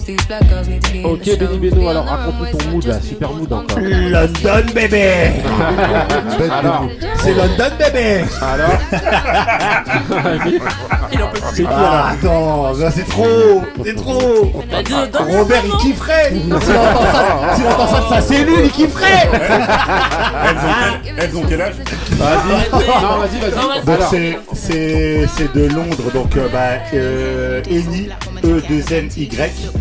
These black girls need to Ok. Benny Beno, alors raconte-nous ton mood là, super mood encore. London bébé. Alors, C'est London bébé. Alors. C'est qui Ah, alors attends, c'est trop C'est trop Bah, Robert il kifferait. S'il entend ça, de sa cellule, il kifferait. Elles ont quel, elles ont quel âge Vas-y. Non, vas-y, vas-y. Donc c'est c'est c'est de Londres donc euh, bah Eni E 2 N Y.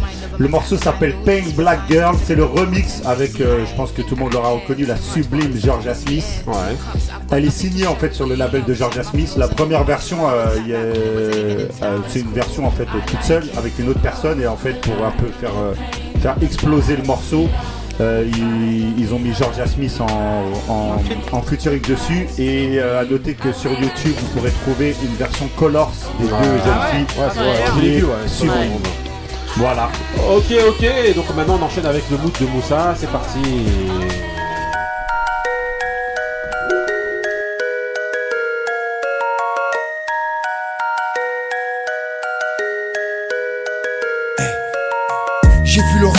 Le morceau s'appelle Pink Black Girl, c'est le remix avec euh, je pense que tout le monde l'aura reconnu la sublime Georgia Smith. Ouais. Elle est signée en fait sur le label de Georgia Smith. La première version euh, euh, c'est une version en fait toute seule avec une autre personne et en fait pour un peu faire euh, faire exploser le morceau euh, ils, ils ont mis Georgia Smith en, en, en featuring dessus et euh, à noter que sur YouTube vous pourrez trouver une version Colors des deux jeunes Ah ouais. filles. Ouais, qui est. Voilà. Ok, ok, donc maintenant on enchaîne avec le mood de Moussa, c'est parti.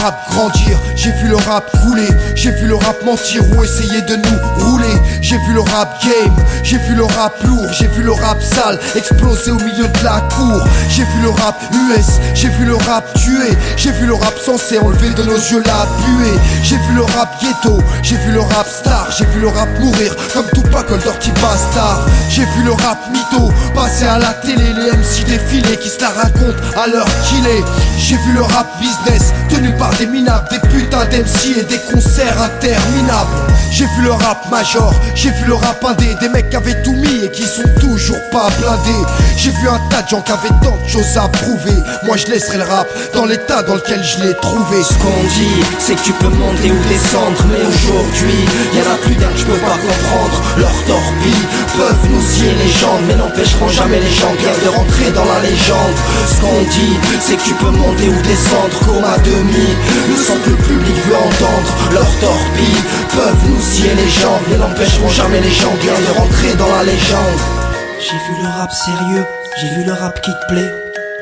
Rap grandir, j'ai vu le rap couler, j'ai vu le rap mentir ou essayer de nous rouler. J'ai vu le rap game, j'ai vu le rap lourd, j'ai vu le rap sale exploser au milieu de la cour. J'ai vu le rap US, j'ai vu le rap tuer, j'ai vu le rap censé enlever de nos yeux la buée. J'ai vu le rap ghetto, j'ai vu le rap star, j'ai vu le rap mourir comme ou le Dirty Bastard. J'ai vu le rap mytho passer à la télé, les MC défiler qui se la racontent à l'heure qu'il est. J'ai vu le rap business tenu par des minables, des putains d'MC et des concerts interminables. J'ai vu le rap major, j'ai vu le rap indé, des mecs qui avaient tout mis et qui sont toujours pas blindés. J'ai vu un tas de gens qui avaient tant de choses à prouver. Moi je laisserai le rap dans l'état dans lequel je l'ai trouvé. Ce qu'on dit, c'est que tu peux monter ou descendre Mais aujourd'hui, y'en a plus d'un que je peux pas comprendre Leurs torpilles peuvent nous scier les jambes Mais n'empêcheront jamais les gens bien de rentrer dans la légende Ce qu'on dit, c'est que tu peux monter ou descendre Comme à demi, le son que le public veut entendre Leurs torpilles peuvent nous scier les jambes Mais n'empêcheront jamais les gens bien de rentrer dans la légende J'ai vu le rap sérieux, j'ai vu le rap qui te plaît.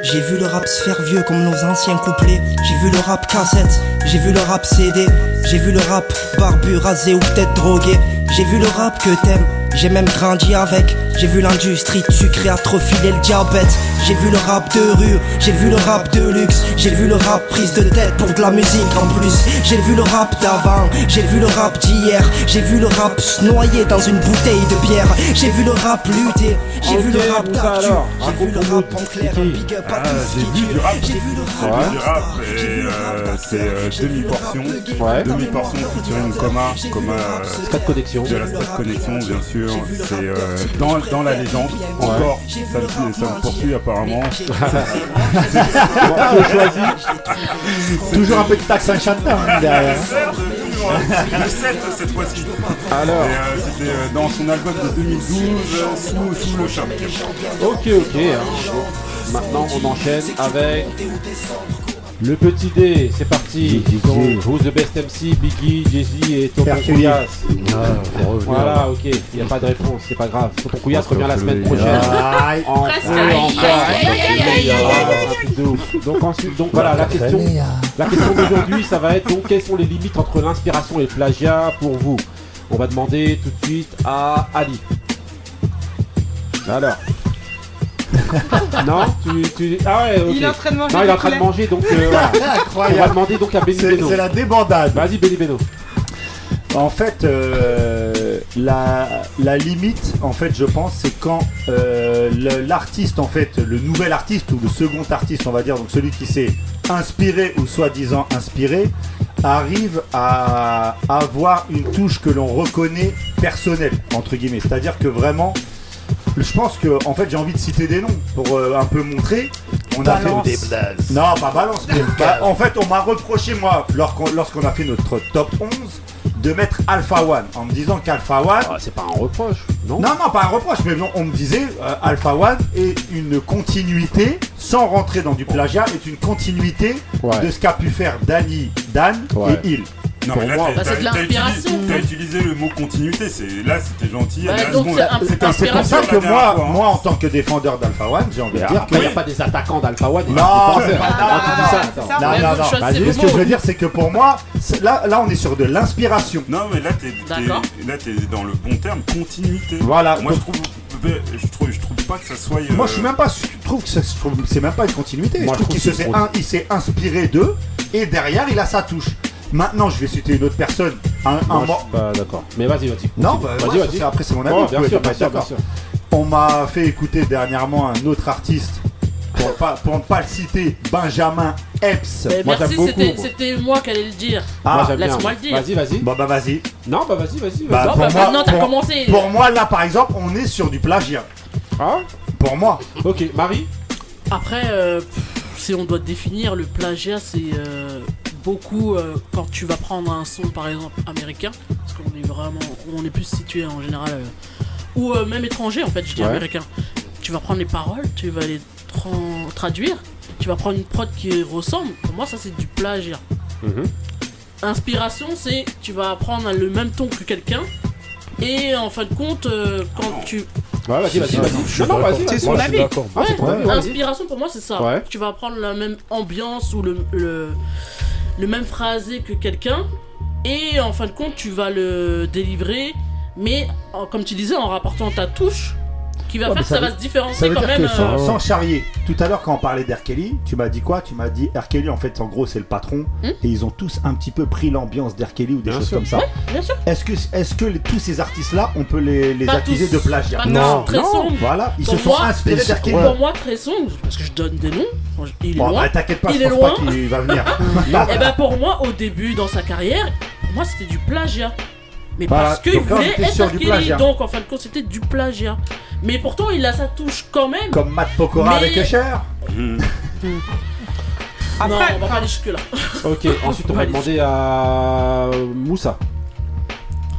J'ai vu le rap se faire vieux comme nos anciens couplets. J'ai vu le rap cassette, j'ai vu le rap CD. J'ai vu le rap barbu, rasé ou peut-être drogué. J'ai vu le rap que t'aimes, j'ai même grandi avec. J'ai vu l'industrie de sucré atrophier le diabète. J'ai vu le rap de rue, j'ai vu le rap de luxe. J'ai vu le rap prise de tête pour de la musique en plus. J'ai vu le rap d'avant, j'ai vu le rap d'hier. J'ai vu le rap se noyer dans une bouteille de bière. J'ai vu le rap lutter, j'ai vu le rap alors, J'ai vu le rap en clair, c'est qui big up à Ah, tous j'ai qui vu du rap. J'ai vu le J'ai rap. vu du rap euh, c'est euh, demi-portion. Demi-portion featuring Coma. Coma euh, Stade Connexion. De la Stade Connexion, bien sûr. C'est euh, dans, dans la légende. Encore, ça me, ça me poursuit apparemment. Choisi. Toujours un peu de taxe en chantant derrière. Le 7 cette fois-ci. Alors. Euh, C'était euh, dans son album de 2012, euh, sous, sous le choc. Ok, ok. hein. Bon, Maintenant on enchaîne avec le petit D, c'est parti. Donc, Who's the best MC, Biggie, Jay-Z et Tonton. Couillasse. Ah. Voilà, ok, il n'y a pas de réponse, c'est pas grave. Tonton Couillasse revient la semaine prochaine. En feu, encore. Donc ensuite, donc voilà, la question, la question d'aujourd'hui, ça va être donc quelles sont les limites entre l'inspiration et le plagiat pour vous? On va demander tout de suite à Ali. Alors. non, tu, tu- Ah ouais. Il est en train de manger Non, il est du en train de poulet. manger, donc euh, voilà. Incroyable. On va demander donc à Benny C'est- Beno. c'est la débandade. Vas-y, Benny Beno. En fait, euh, la, la limite, en fait, je pense, c'est quand euh, l'artiste, en fait, le nouvel artiste ou le second artiste, on va dire, donc celui qui s'est inspiré ou soi-disant inspiré, arrive à avoir une touche que l'on reconnaît personnelle, entre guillemets. C'est-à-dire que vraiment, je pense que, en fait, j'ai envie de citer des noms pour euh, un peu montrer. On a Balance. fait Des blazes. Non, pas balance. mais- bah, en fait, on m'a reproché, moi, lorsqu'on a fait notre top 11, de mettre Alpha One en me disant qu'Alpha One. c'est pas un reproche, non? Non, non, pas un reproche, mais non, on me disait euh, Alpha One est une continuité, sans rentrer dans du plagiat, est une continuité Ouais. de ce qu'a pu faire Danny, Dan Ouais. et Il. Non, Pour mais là, moi- Bah, c'est de l'inspiration. utilisé- T'as utilisé le mot continuité, c'est là c'était gentil. Bah, c'est pour ça que moi, fois, hein. moi, en tant que défendeur d'Alpha One, j'ai envie de dire que. il n'y a pas des attaquants d'Alpha One. Non, pas- non, non, non, ce que je veux dire, c'est que pour moi, là, là, on est sur de l'inspiration. Non, mais là, t'es, dans le bon terme, continuité. Voilà, Moi, je trouve, je trouve, je trouve pas que ça soit. Moi, euh, je suis même pas. sûr- Je trouve que c'est- même pas une continuité. Moi, je trouve qu'il s'est inspiré d'eux et derrière, il a sa touche. Maintenant, je vais citer une autre personne. Un, un Moi, je mor- suis pas d'accord. Mais vas-y, vas-y. Non, bah, vas-y, ouais, vas-y. c'est- après, c'est mon avis, Ouais, vous bien pouvez sûr, pas bien être sûr, bien d'accord. sûr. On m'a fait écouter dernièrement un autre artiste. Pour, pas, pour ne pas le citer, Benjamin Epps. Mais Moi, merci, j'aime c'était beaucoup, moi. c'était moi qui allais le dire. Ah, Moi, j'aime bien. Laisse-moi le dire. Vas-y, vas-y. Bah, bah, vas-y. Non, bah vas-y, vas-y. Bah, Non, pour bah, moi, maintenant, t'as pour- commencé. Pour moi, là, par exemple, on est sur du plagiat. Ah Pour moi. Ok, Marie Après, euh, pff, si on doit définir le plagiat, c'est euh, beaucoup euh, quand tu vas prendre un son par exemple américain, parce qu'on est vraiment, on est plus situé en général, euh, ou euh, même étranger en fait, je dis Ouais. américain. Tu vas prendre les paroles, tu vas les tra- traduire, tu vas prendre une prod qui ressemble. Pour moi, ça c'est du plagiat. Mhm. Inspiration, c'est tu vas prendre le même ton que quelqu'un. Et en fin de compte, euh, quand tu. Ouais, vas-y, vas-y, vas-y. Non, non, vas-y. C'est vas-y. son avis. Ah, Ouais, avis, vas-y. Inspiration pour moi c'est ça. Ouais. Tu vas prendre la même ambiance ou le, le, le même phrasé que quelqu'un et en fin de compte tu vas le délivrer mais comme tu disais en rapportant ta touche qui va Ouais, faire que ça, ça va se différencier Ça veut quand dire même. que sans, euh, sans charrier, tout à l'heure quand on parlait d'R. Kelly, tu m'as dit quoi? Tu m'as dit R. Kelly en fait en gros c'est le patron Hmm et ils ont tous un petit peu pris l'ambiance d'R. Kelly ou des Bien choses sûr. comme ça. Ouais, bien sûr. Est-ce que, est-ce que les- tous ces artistes là on peut les, les accuser tous. de plagiat? Non. Très sombre. Voilà, ils Pour se sont moi, inspirés d'R. Kelly. Pour moi très sombre parce que je donne des noms. Il est Bon, loin. bah, t'inquiète pas, il je est pense loin. pas qu'il va venir. Et ben pour moi au début dans sa carrière, pour moi c'était du plagiat. Mais Voilà, parce qu'il voulait être sur R. Kelly, plagiat. donc en fin de compte c'était du plagiat. Mais pourtant il a sa touche quand même. Comme Matt Pokora Mais- avec Usher. non, on va pas aller jusque là. Ok, ensuite on va demander à Moussa.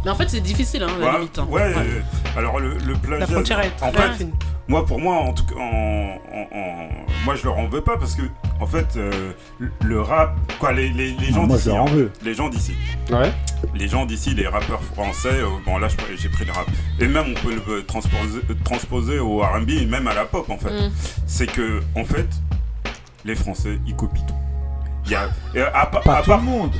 Mais en fait c'est difficile hein, à la Ouais, limite. hein. ouais, euh, alors le, le plagiat. La frontière est en très fait, fine. moi pour moi, en tout cas, en, en- en- moi je leur en veux pas parce que en fait euh, le- rap, quoi, les, les, les gens moi, d'ici, hein, les gens d'ici, Ouais. les gens d'ici, les rappeurs français, euh, bon là j'ai pris le rap, et même on peut le transposer, transposer au R&B et même à la pop en fait. Mm. C'est que en fait, les Français ils copient tout. Il y a, et à, pa- Pas à tout part- le monde.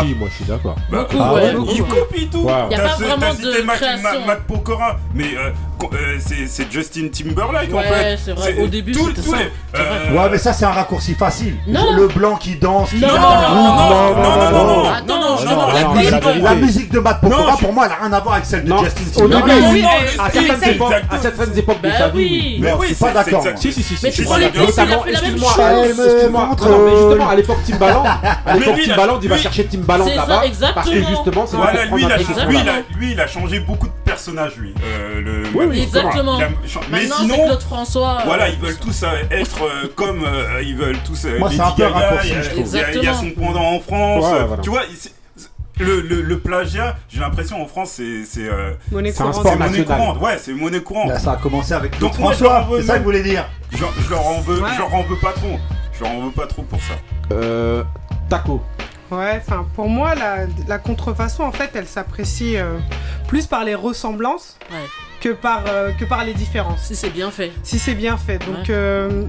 Si, moi je suis d'accord. bah, Beaucoup, ah ouais, ouais, beaucoup. ils copient tout. A T'as pas ce- vraiment t'as de cité Matt, création. Matt- Pokora, mais euh, euh, c'est Justin Timberlake en Ouais, fait. c'est vrai. Au début, tout- les- vrai. euh, Ouais, mais ça c'est un raccourci facile. Non. Le blanc qui danse, qui Non, non, non, non, non, non, non, non, Attends, non, non, non, La la non, musique, la musique de Matt Pokora, Non, pour moi, elle n'a rien à voir avec celle de Non, Justin Timberlake. à certaines oui, époques, exact. à certaines époques de Bah sa vie. Mais Non, oui, pas d'accord. Si, si, si, Mais tu prends les a même excuse-moi, chose. excuse-moi, attends, mais euh, justement, à l'époque Timbaland, à l'époque a- Timbaland, il va chercher Timbaland là-bas, parce que justement, c'est a, a, lui, il a changé beaucoup de personnages, lui. Euh, le, Oui, oui, Exactement. Mais Maintenant sinon, Claude François. euh, voilà, ils veulent tous euh, être euh, comme euh, ils veulent tous. euh, Moi, c'est un peu raccourci, il y a- son pendant en France. Ouais, voilà. Tu vois, le, le, le plagiat, j'ai l'impression en France, c'est c'est euh, Monnaie C'est un courante. sport c'est monnaie courante. Ouais, c'est monnaie courante. Là, ça a commencé avec Claude Donc François, c'est ça que vous voulez dire Je, je leur en veux, Ouais. je leur en veux pas trop. Je leur en veux pas trop pour ça. Euh, Taco. Ouais, enfin, pour moi, la, la contrefaçon, en fait, elle s'apprécie euh, plus par les ressemblances Ouais. que par, euh, que par les différences. Si c'est bien fait. Si c'est bien fait. Donc, Ouais. euh,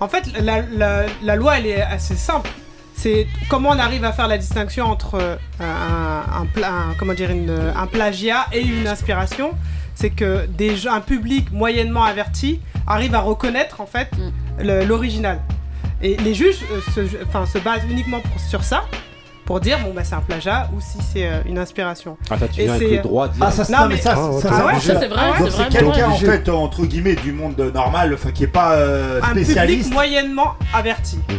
en fait, la, la- la loi, elle est assez simple. C'est comment on arrive à faire la distinction entre un, un pla- un- comment dire, une- un plagiat et une inspiration. C'est que des un public moyennement averti arrive à reconnaître en fait le- l'original. Et les juges euh, se, se basent uniquement pour, sur ça pour dire bon bah c'est un plagiat ou si c'est euh, une inspiration. Ah ça tu viens avec le droit de dire. Ah ça non, mais ça, ah, ça, ah, ouais, ça c'est vrai, c'est vrai. quelqu'un en fait euh, entre guillemets du monde normal enfin qui est pas euh, spécialiste un public moyennement averti. Mmh.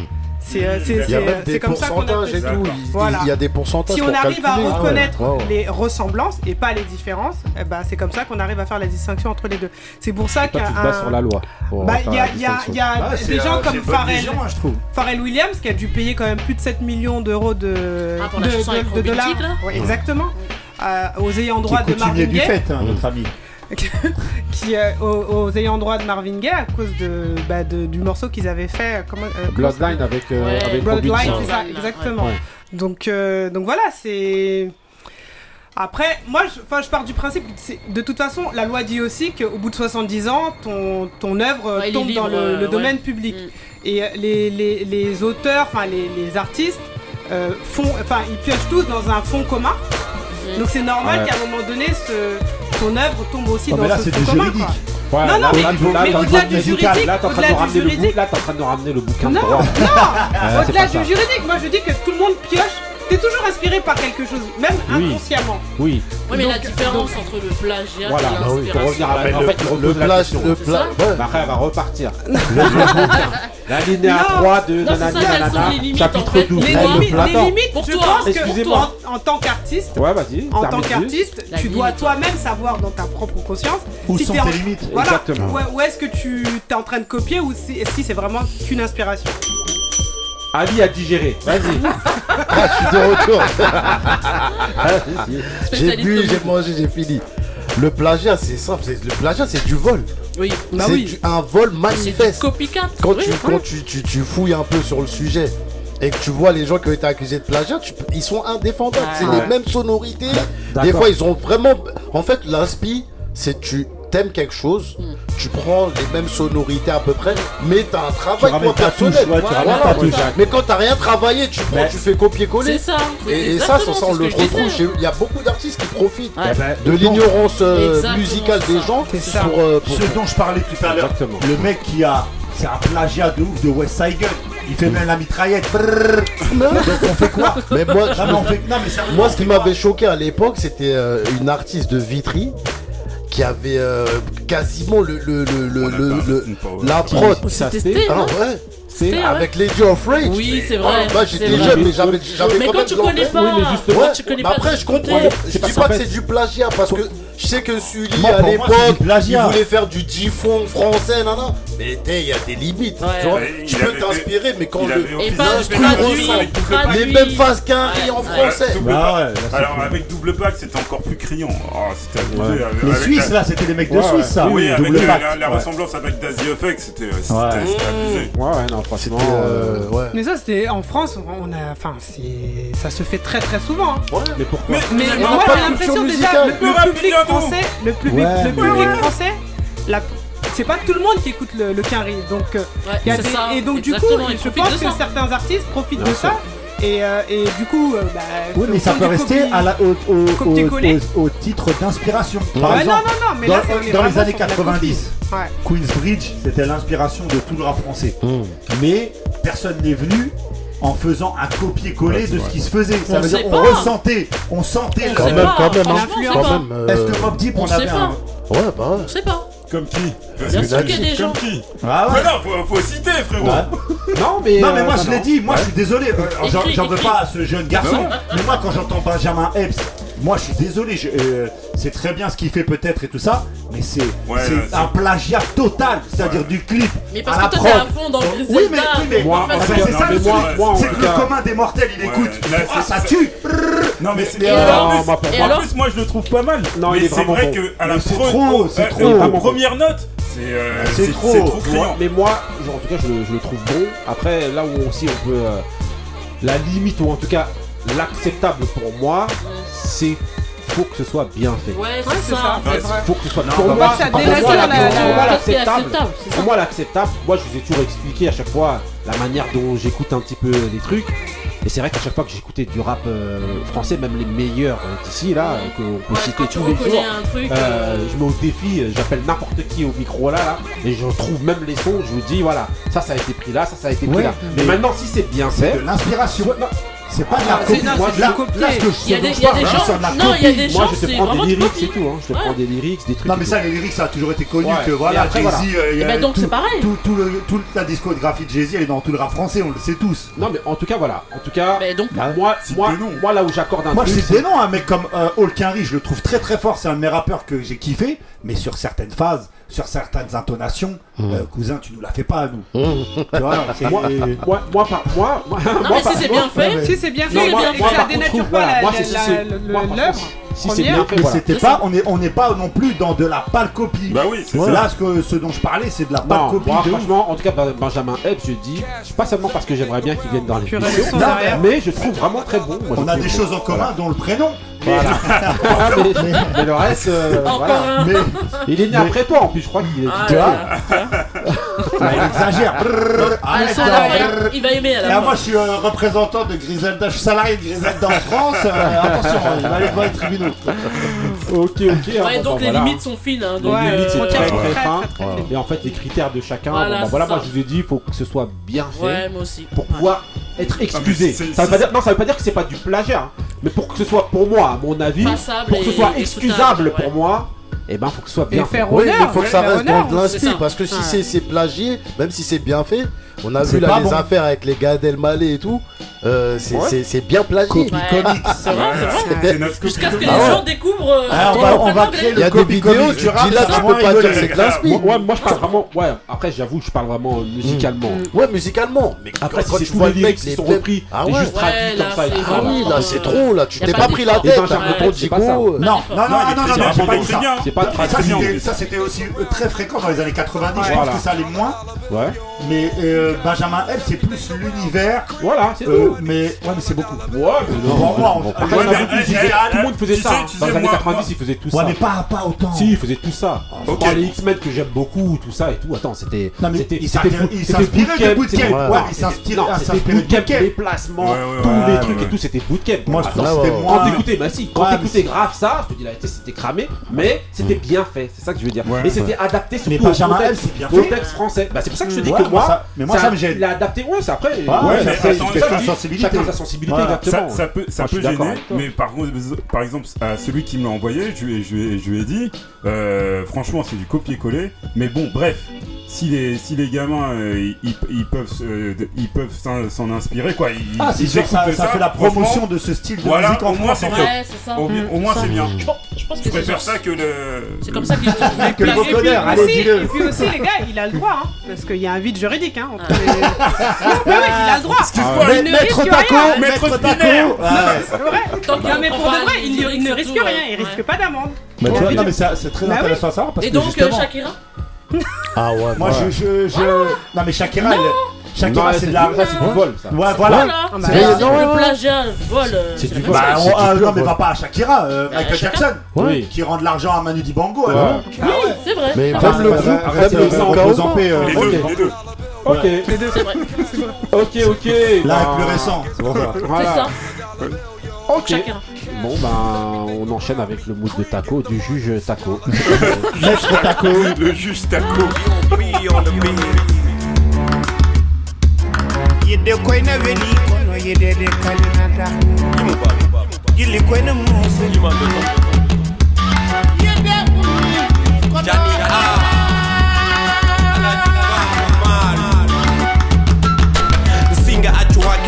Euh, euh, c'est comme ça qu'on tout. Il, voilà. il y a des pourcentages. Si on arrive à reconnaître les ressemblances et pas les différences, eh ben, c'est comme ça qu'on arrive à faire la distinction entre les deux. C'est pour ça qu'un. Un... sur la loi. Bah, il y a, y y a des gens comme Pharrell, Williams qui a dû payer quand même plus de 7 millions d'euros de, ah, de, de, de dollars. Exactement. Euh, aux ayants droit qui de Marvin Gaye. Hein, notre ami. qui, euh, aux, aux, ayants droit de Marvin Gaye à cause de, bah, de du morceau qu'ils avaient fait. Euh, comment, euh, Bloodline avec, euh, ouais. avec Bloodline, c'est ça, exactement. Ouais. Donc, euh, donc voilà, c'est. Après, moi, je, je pars du principe, de toute façon, la loi dit aussi qu'au bout de 70 ans, ton, ton œuvre tombe dans le, domaine public. Et les, les, les auteurs, enfin les, les artistes, euh, font, enfin, ils piochent tous dans un fond commun. Donc c'est normal qu'à un moment donné, ce, ton œuvre tombe aussi non, dans mais là, ce juridique. Ouais, non, non, mais, mais au-delà du juridique, là, au-delà du juridique, là, t'es en train de ramener le bouquin. Non, non, au-delà du juridique, moi, je dis que tout le monde pioche T'es toujours inspiré par quelque chose, même inconsciemment. Oui. Oui, mais la différence entre le plagiat Voilà, et oui, pour revenir l'inspiration. à le la le C'est bah, après, elle va repartir. La ligne Non. 3 de Nanani les limites, chapitre 12. Les, limites, Pour je que excusez-moi. en, tant qu'artiste, Ouais, vas-y. en tant qu'artiste, tu dois toi-même savoir dans ta propre conscience Où si sont t'es en- tes limites voilà, Exactement. où, est-ce que tu t'es en train de copier ou si, si c'est vraiment qu'une inspiration? Avis à digérer, vas-y. ah, je suis de retour. j'ai bu, j'ai mangé, j'ai fini. Le plagiat, c'est simple. Le plagiat, c'est du vol. Oui, c'est un vol manifeste. Du copycat. Quand, tu, quand tu, tu, tu, fouilles un peu sur le sujet et que tu vois les gens qui ont été accusés de plagiat, ils sont indéfendables. C'est les mêmes sonorités. Des fois, ils ont vraiment. En fait, l'inspi, c'est tu t'aimes quelque chose, tu prends les mêmes sonorités à peu près, mais t'as un travail tu personnel. Touche, ouais, voilà, voilà, voilà. Mais quand t'as rien travaillé, tu prends, tu fais copier-coller. C'est ça. Et, ça, ça, ça on le retrouve. Il y a beaucoup d'artistes qui profitent eh ben, de l'ignorance euh, musicale des gens. C'est euh, pour, Ce dont je parlais tout à l'heure. Le mec qui a. C'est un plagiat de ouf de West Side Gun. Il fait même la mitraillette. Donc on fait quoi? Mais moi, on fait... mais moi, ce qui m'avait choqué à l'époque, c'était euh, une artiste de Vitry qui avait euh, quasiment le, le, la prod. C'était. Ah, c'est avec les Lady of Rage. Oui, c'est ah, vrai. Moi, j'étais jeune, mais j'avais Mais quand tu connais pas, tu connais pas. Après, je comprends. Je dis pas que c'est du plagiat parce que je sais que Sully à l'époque, il voulait faire du G-Funk français, nan, nan. Mais il y a des limites. tu peux t'inspirer, mais quand le ressemble, les mêmes phases qu'un riz en français. Bah Alors avec double pack, c'était encore plus criant. Ah, les Suisses là, c'était des mecs de Suisse ça. Oui, euh, la ressemblance avec Dazy Effect, c'était abusé. Hein, franchement, euh, euh, ouais. Mais ça, c'était en France, on a, enfin, c'est, ça se fait très très souvent. Hein. Ouais. Mais pourquoi Mais, mais, mais moi, j'ai l'impression déjà le, le public français, le public, ouais, le public français, la c'est pas tout le monde qui écoute le, le carré. Donc, euh, ouais, y a des, ça, et donc du coup, je pense que certains artistes profitent Bien de sûr. ça et, du coup, bah, oui, mais ça peut rester au, titre d'inspiration. Par exemple, dans, les années 90, Queensbridge, c'était l'inspiration de tout le rap français. Hmm. Mais personne n'est venu en faisant un copier-coller de ce qui se faisait. Ça on veut dire qu'on ressentait, on sentait. Quand même, quand même. Hein. Euh, Est-ce que Mob Deep, on, avait un... Ouais, bah ouais. On sait pas. Comme qui Bien sûr qu'il y des. Comme qui Ah ouais. Voilà, faut, faut citer, frérot. Non, mais. Non mais euh, moi je l'ai dit, moi je suis désolé, euh, j'en- veux pas à ce jeune garçon, ah mais moi quand j'entends Benjamin Epps moi je suis désolé, euh, c'est très bien ce qu'il fait peut-être et tout ça, mais c'est un plagiat total, c'est-à-dire du clip. Mais parce à que toi t'es à fond dans le Oui, mais, oui, mais c'est ça le C'est que le commun des mortels il écoute. Ah, ça tue Non, mais c'est En plus, moi je le trouve pas mal. Non, c'est vrai que à la euh, euh, première note. C'est, euh, c'est, trop, c'est trop. Mais moi, en tout cas, je, le trouve bon. Après, là où aussi on peut. La limite, ou en tout cas l'acceptable pour moi, c'est faut que ce soit bien fait. Ouais, c'est ça. fait. faut que ce soit Non, pour bah, moi, ça pour moi, la- la- la- pour moi, la- c'est l'acceptable pour moi l'acceptable moi je vous ai toujours expliqué à chaque fois la manière dont j'écoute un petit peu les trucs et c'est vrai qu'à chaque fois que j'écoutais du rap euh, français même les meilleurs euh, d'ici là euh, qu'on peut Ouais, citer tous les jours un truc, euh, je mets au défi j'appelle n'importe qui au micro là, là et je trouve même les sons je vous dis voilà ça ça a été pris là ça ça a été pris Ouais, là mais mais maintenant si c'est bien c'est fait de l'inspiration. C'est pas de la ah, copie. Non, de la copie. Il y a des, gens. Non, il y a des. Moi, hein. je te prends des lyrics, c'est tout. Je te prends des lyrics, des trucs. Non, mais ça, les lyrics, ça a toujours été connu que voilà, Jay-Z. Euh, eh ben, donc, c'est pareil. Toute la discographie de Jay-Z, elle est dans tout le rap français, on le sait tous. Non, mais en tout cas, voilà. En tout cas, bah, moi, moi, là où j'accorde un Moi, je sais non, un mec comme euh, Hulk Henry, je le trouve très très fort. C'est un de mes rappeurs que j'ai kiffé, mais sur certaines phases sur certaines intonations, mmh. euh, cousin, tu nous la fais pas à nous. Mmh. tu moi, moi, moi, non, mais si c'est bien fait, si c'est bien fait, ça dénature pas l'œuvre. Si c'est bien fait, c'était pas, on n'est on est pas non plus dans de la pâle copie. Bah oui, c'est Là, ce, que, ce dont je parlais, c'est de la pâle copie. franchement, en tout cas, ben, Benjamin Epps, je dis, pas seulement parce que j'aimerais bien qu'il vienne dans les mais je trouve vraiment très bon. On a des choses en commun, dont le prénom. Mais, le reste, euh, voilà. Mais... il est né après toi en plus, je crois qu'il est. Ah, tu ah, il exagère. Ah, il va aimer moi, je suis euh, représentant de Griselda, je suis salarié de Griselda en France. euh, attention, hein, il va aller devant les tribunaux. Ok, ok. Ah, donc les limites sont fines. les limites, euh, très, très, fines. Et en fait, les critères de chacun, Voilà, bah, moi je vous ai dit, il faut que ce soit bien fait pour pouvoir être excusé. veut pas dire, non, ça veut pas dire que c'est pas du plagiat, hein. mais pour que ce soit pour moi, à mon avis, pour que ce soit excusable pour moi, et ben faut que ce soit bien fait. Oui, mais faut que ça reste dans de parce que si c'est plagié, même si c'est bien fait, on a vu là les affaires avec les gars d'Elmaleh et tout. Euh, c'est bien plagié. Ouais. C'est vrai. Jusqu'à ce que les ah gens découvrent. Ah, on, va, on va créer Il y a des vidéos, tu rames là, tu peux pas dire c'est classe Moi, moi, je parle vraiment. Ouais, après, j'avoue, je parle vraiment euh, musicalement. Mm. Ouais, musicalement. Mais après, quand tu vois les mecs, ils sont repris. Ah c'est juste traduit comme ça. Ah oui, là, c'est trop. Là, tu t'es pas pris la tête. Non, non, non, non, non, c'est pas ça. C'est pas Ça, c'était aussi très fréquent dans les années 90. Je pense que ça allait moins. Ouais. Mais. Euh, Benjamin F, c'est plus l'univers. Voilà, c'est. Euh, mais ouais, mais c'est beaucoup. Ouais, mais tout le monde faisait ça. Dans les années 90, ils faisaient tout Ouais, ça. mais pas, pas autant. Si, ils faisaient tout ça. Ah, je X-Men que j'aime beaucoup, tout ça et tout. Attends, c'était. Non, mais c'était- ils c'était s'inspiraient- bootcamp. Ouais, ils c'était- s'inspiraient- bootcamp, bootcamp. tous les trucs et tout, c'était bootcamp. Moi, je trouve que quand t'écoutais, bah si, quand t'écoutais grave ça, je te dis la c'était cramé, mais c'était bien fait, c'est ça que je veux dire. Et c'était adapté surtout le texte français. Bah c'est pour ça que je te dis que moi, mais moi, ça, me gêne. Il ouais, c'est après. Ah, chacun sa sensibilité. Chacun sa sensibilité. Ça, peut, ça ah, peut gêner, mais par, par exemple, à celui qui me l'a envoyé, je lui ai dit, euh, franchement, c'est du copier-coller, mais bon, bref si les, si les gamins euh, ils, peuvent s'en inspirer quoi ils, ah, ils sûr, ça, ça, fait la promotion de ce style de voilà, musique au moins c'est ouais, au, moins c'est bien je, pense, que préfère ça que le c'est comme ça qu'il que le allez dis-le et puis aussi les gars il a le droit hein, parce qu'il y a un vide juridique hein, entre ah, mais oui, il a le droit. Excuse-moi, il ne risque rien. Maître Taco. Ah, c'est vrai. Donc, non, mais pour de vrai, il ne risque rien. Il ne risque pas d'amende. Mais tu vois, bah non, mais c'est très bah intéressant à savoir. Et donc, euh, Shakira ah ouais. Moi je. Non mais Shakira, c'est de la c'est du vol ça. Ouais voilà. C'est du plagiat, vol. Euh, c'est du vol. Bah ah, non mais va pas à Shakira, euh, bah, Michael Jackson qui rend de l'argent à Manu Dibango. Oui, c'est vrai. Mais même le groupe, même les deux. Ok. Les Ok, ok. Là, bah. plus récent. Voilà. Ok. Bon, ben, on enchaîne avec le mood de taco, du juge taco. Maître taco. Le juge taco. koyna kono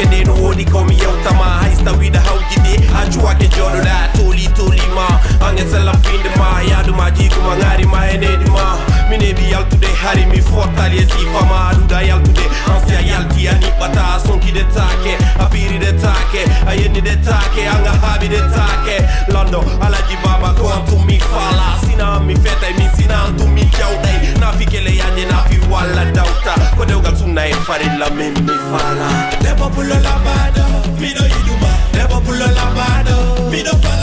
kene no hodi komi yauta ma haista wida haugide ajua ke jolo da toli toli ma. Ange sala finde ma. Yadu ma. Ji kuma ngari ma enedi ma mine bi de hari mi fortali e sifa ma aduda yaltude ansia yalti ani bata sonki de take. Apiri de take. Ayeni de take. Anga habi de take. Londo alaji baba ko antum mi fala sina mi feta mi sina antum mi kyautai na fike le ya yaje na fi wala dauta. Ko deugal sunna e fare la memme fala le popolo pull on la me no you do bad. Never pull on la me no follow.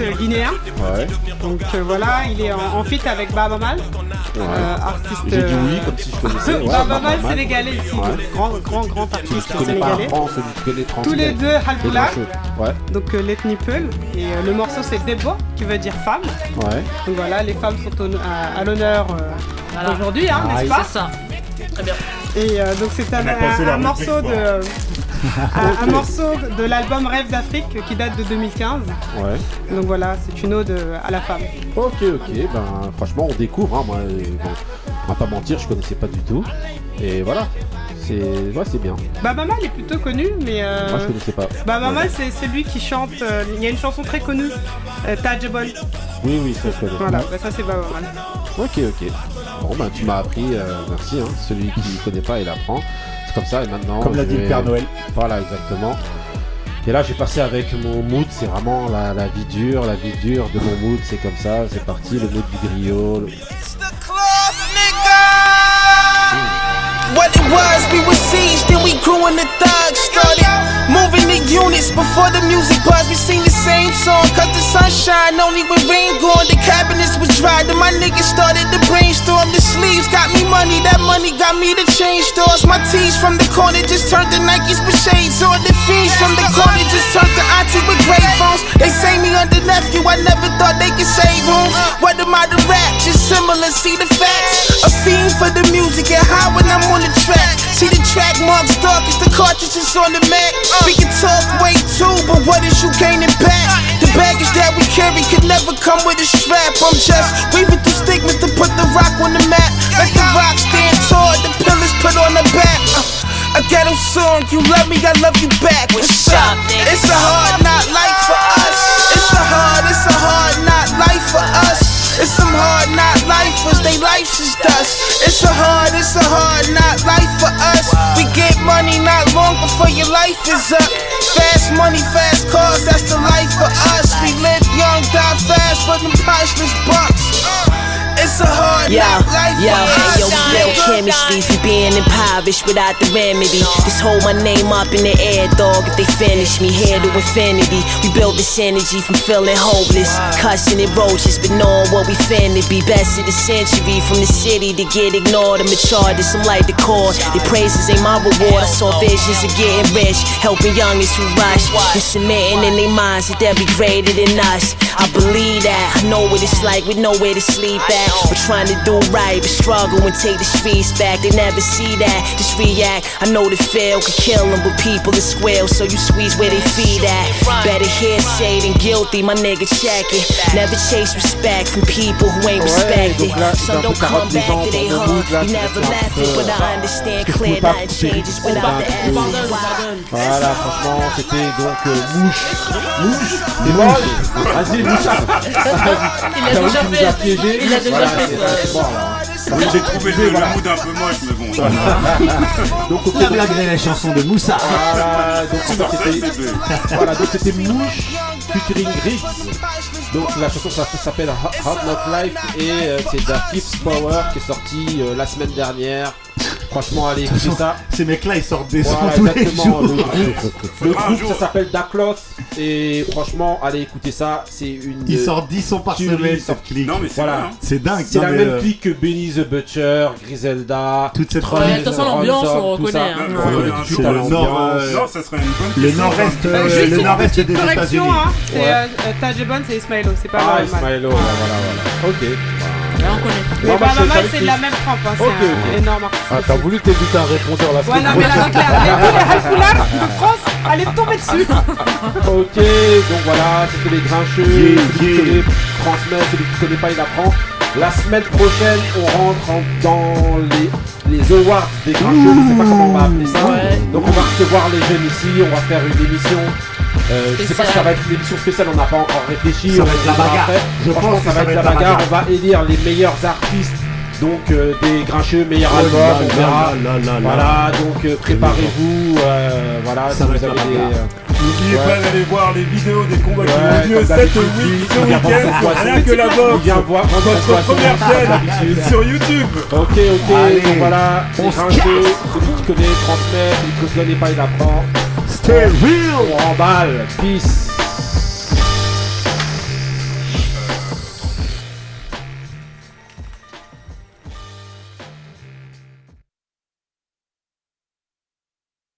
Artiste guinéen. Ouais. Donc euh, voilà, il est en, en feat avec Baba Mal, euh, artiste. J'ai dit euh, oui, comme si je connaissais. Ouais, Baba Mal, sénégalais Ouais. grand, grand, grand artiste pas sénégalais. France. Tous les deux Halboula, Ouais. donc euh, l'ethnie Peul. Et euh, le morceau c'est Debo, qui veut dire femme. Ouais. Donc voilà, les femmes sont au- à, à l'honneur euh, Voilà. aujourd'hui, hein, Ah, n'est-ce pas ça. Très bien. Et euh, donc c'est un, un- morceau de. Un, un morceau de l'album Rêve d'Afrique qui date de 2015. Ouais. Donc voilà, c'est une ode à la femme. Ok, ok, ben franchement on découvre, hein, moi, bon, on va pas mentir, je connaissais pas du tout. Et voilà, c'est ouais, c'est bien. Baba Mal est plutôt connu, mais euh, Moi je connaissais pas. Baba Ouais. Mal c'est celui qui chante. euh, Il y a une chanson très connue, euh. Oui, oui, ça je connais. Voilà, bah, ça c'est Baba Mal. Ok, ok. Bon, ben tu m'as appris, euh, merci. Hein. Celui qui connaît pas, il apprend. Comme ça, et maintenant. Comme l'a dit le Père Noël. Voilà, exactement. Et là, j'ai passé avec mon mood, c'est vraiment la, la vie dure, la vie dure de mon mood, c'est comme ça, c'est parti, le mood du griot. le- was, we were seized, then we grew in the thugs. Started moving the units before the music buzz. We sing the same song, cause the sunshine only when rain gone. The cabinets was dry, then my niggas started to brainstorm. The sleeves got me money, that money got me to change stores. My tees from the corner just turned to Nikes with shades on. The fiends from the corner just turned to auntie with gray phones. They say me under nephew, I never thought they could save homes. What am I to rap? Just similar, see the facts. A fiend for the music and high when I'm on the track. See the track marks dark as the cartridges on the Mac. We can talk way too, but what is you gaining back? The baggage that we carry could never come with a strap. I'm just weaving through stigmas to put the rock on the map. Let the rock stand tall, the pillars put on the back. Uh, a ghetto song, you love me, I love you back. What's up? It's a hard not life for us. It's a hard, it's a hard not life for us. It's some hard not lifers, they life is dust. It's a hard, it's a hard not life for us. We get money not long before your life is up. Fast money, fast cars, that's the life for us. We live young, die fast for them priceless bucks. It's a hard Yo, life yo, hey, yo, real chemistry from being impoverished without the remedy. Just hold my name up in the air, dog. If they finish me, here to infinity. We built this energy from feeling hopeless, cussing and roaches, but knowing what we finna be. Best of the century from the city to get ignored. I'm I'm like the core. The praises ain't my reward. I saw visions of getting rich, helping youngins who rush and submitting in their minds that they'll be greater than us. I believe that. I know what it's like with nowhere to sleep at. We're trying to do right, but struggle and take the streets back. They never see that, just react. I know the fail could kill them, but people are squeal, so you squeeze where they feed at. Better hearsay than guilty, my nigga check it. Never chase respect from people who ain't respected. donc là, Some don't come back to their dans le hood. You never un left it, but I understand parce que je clear, pouvais pas nothing changes. What on about va the un peu- F? Voilà, franchement, c'était donc euh, mouche. Mouche C'est moche Vas-y, mouchard Il a déjà fait. Il a déjà Voilà. Oui, j'ai trouvé le, mood un peu moche, mais bon. Donc, au La blague de la chanson de Moussa. Voilà, donc c'était voilà, donc Mouche featuring Griggs. Donc la chanson ça s'appelle Hot Not Life et euh, c'est Da Fifth Power qui est sorti euh, la semaine dernière. Franchement, allez écouter ça. Ces mecs-là, ils sortent des sons Voilà, tous les exactement. jours. Le groupe, le groupe, ça s'appelle Dakloth et franchement, allez écouter ça. C'est une. Ils sortent 10 sons par tuerie, semaine, cette clique. Non, mais c'est Voilà. hein. C'est dingue. C'est la même euh, clique que Benny the Butcher, Griselda, Toute cette de toute façon, l'ambiance, on reconnaît, hein. C'est le nord, euh, Non, ça serait une bonne Le nord-est, euh, Juste le nord-est des correction, États-Unis. hein. C'est Tajebon, c'est Ismailo, c'est pas Ah. Ismailo, voilà, voilà. Ok. Là, on connaît. Mais Non, moi, c'est de la même trempe, hein, c'est Ok, un ok. énorme artiste. Ah, t'as voulu t'éviter un répondeur là. Ouais, non, mais là, c'est clair. Mais tous les halfoulards de France, allez tomber dessus. Ok, donc voilà, c'était les grincheux. Yeah, celui qui yeah. connaît transmet, celui qui connaît pas, il apprend. La semaine prochaine, on rentre en- dans les, les awards des grincheux, je sais pas comment on va appeler ça. Ouais. Donc on va recevoir les jeunes ici, on va faire une émission. Euh, je sais pas si ça va être une émission spéciale, on n'a pas encore réfléchi. Ça on va être la bagarre. après. Je Franchement, pense que ça va être la bagarre. On va élire les meilleurs artistes. Donc euh, des grincheux, meilleurs Oh albums, on verra. là là là. Voilà, donc euh, préparez-vous. euh, voilà, Ça si va vous avez des, euh, N'oubliez Ouais. pas d'aller voir les vidéos des combats qui Ouais, ont lieu cette week, ce week-end, rien que la Il boxe, votre première chaîne sur YouTube. Ok, ok, Allez, donc voilà, on les grincheux, casse. celui qui connaît transmet, celui qui ne connaît pas il apprend. Stay real. On remballe, peace.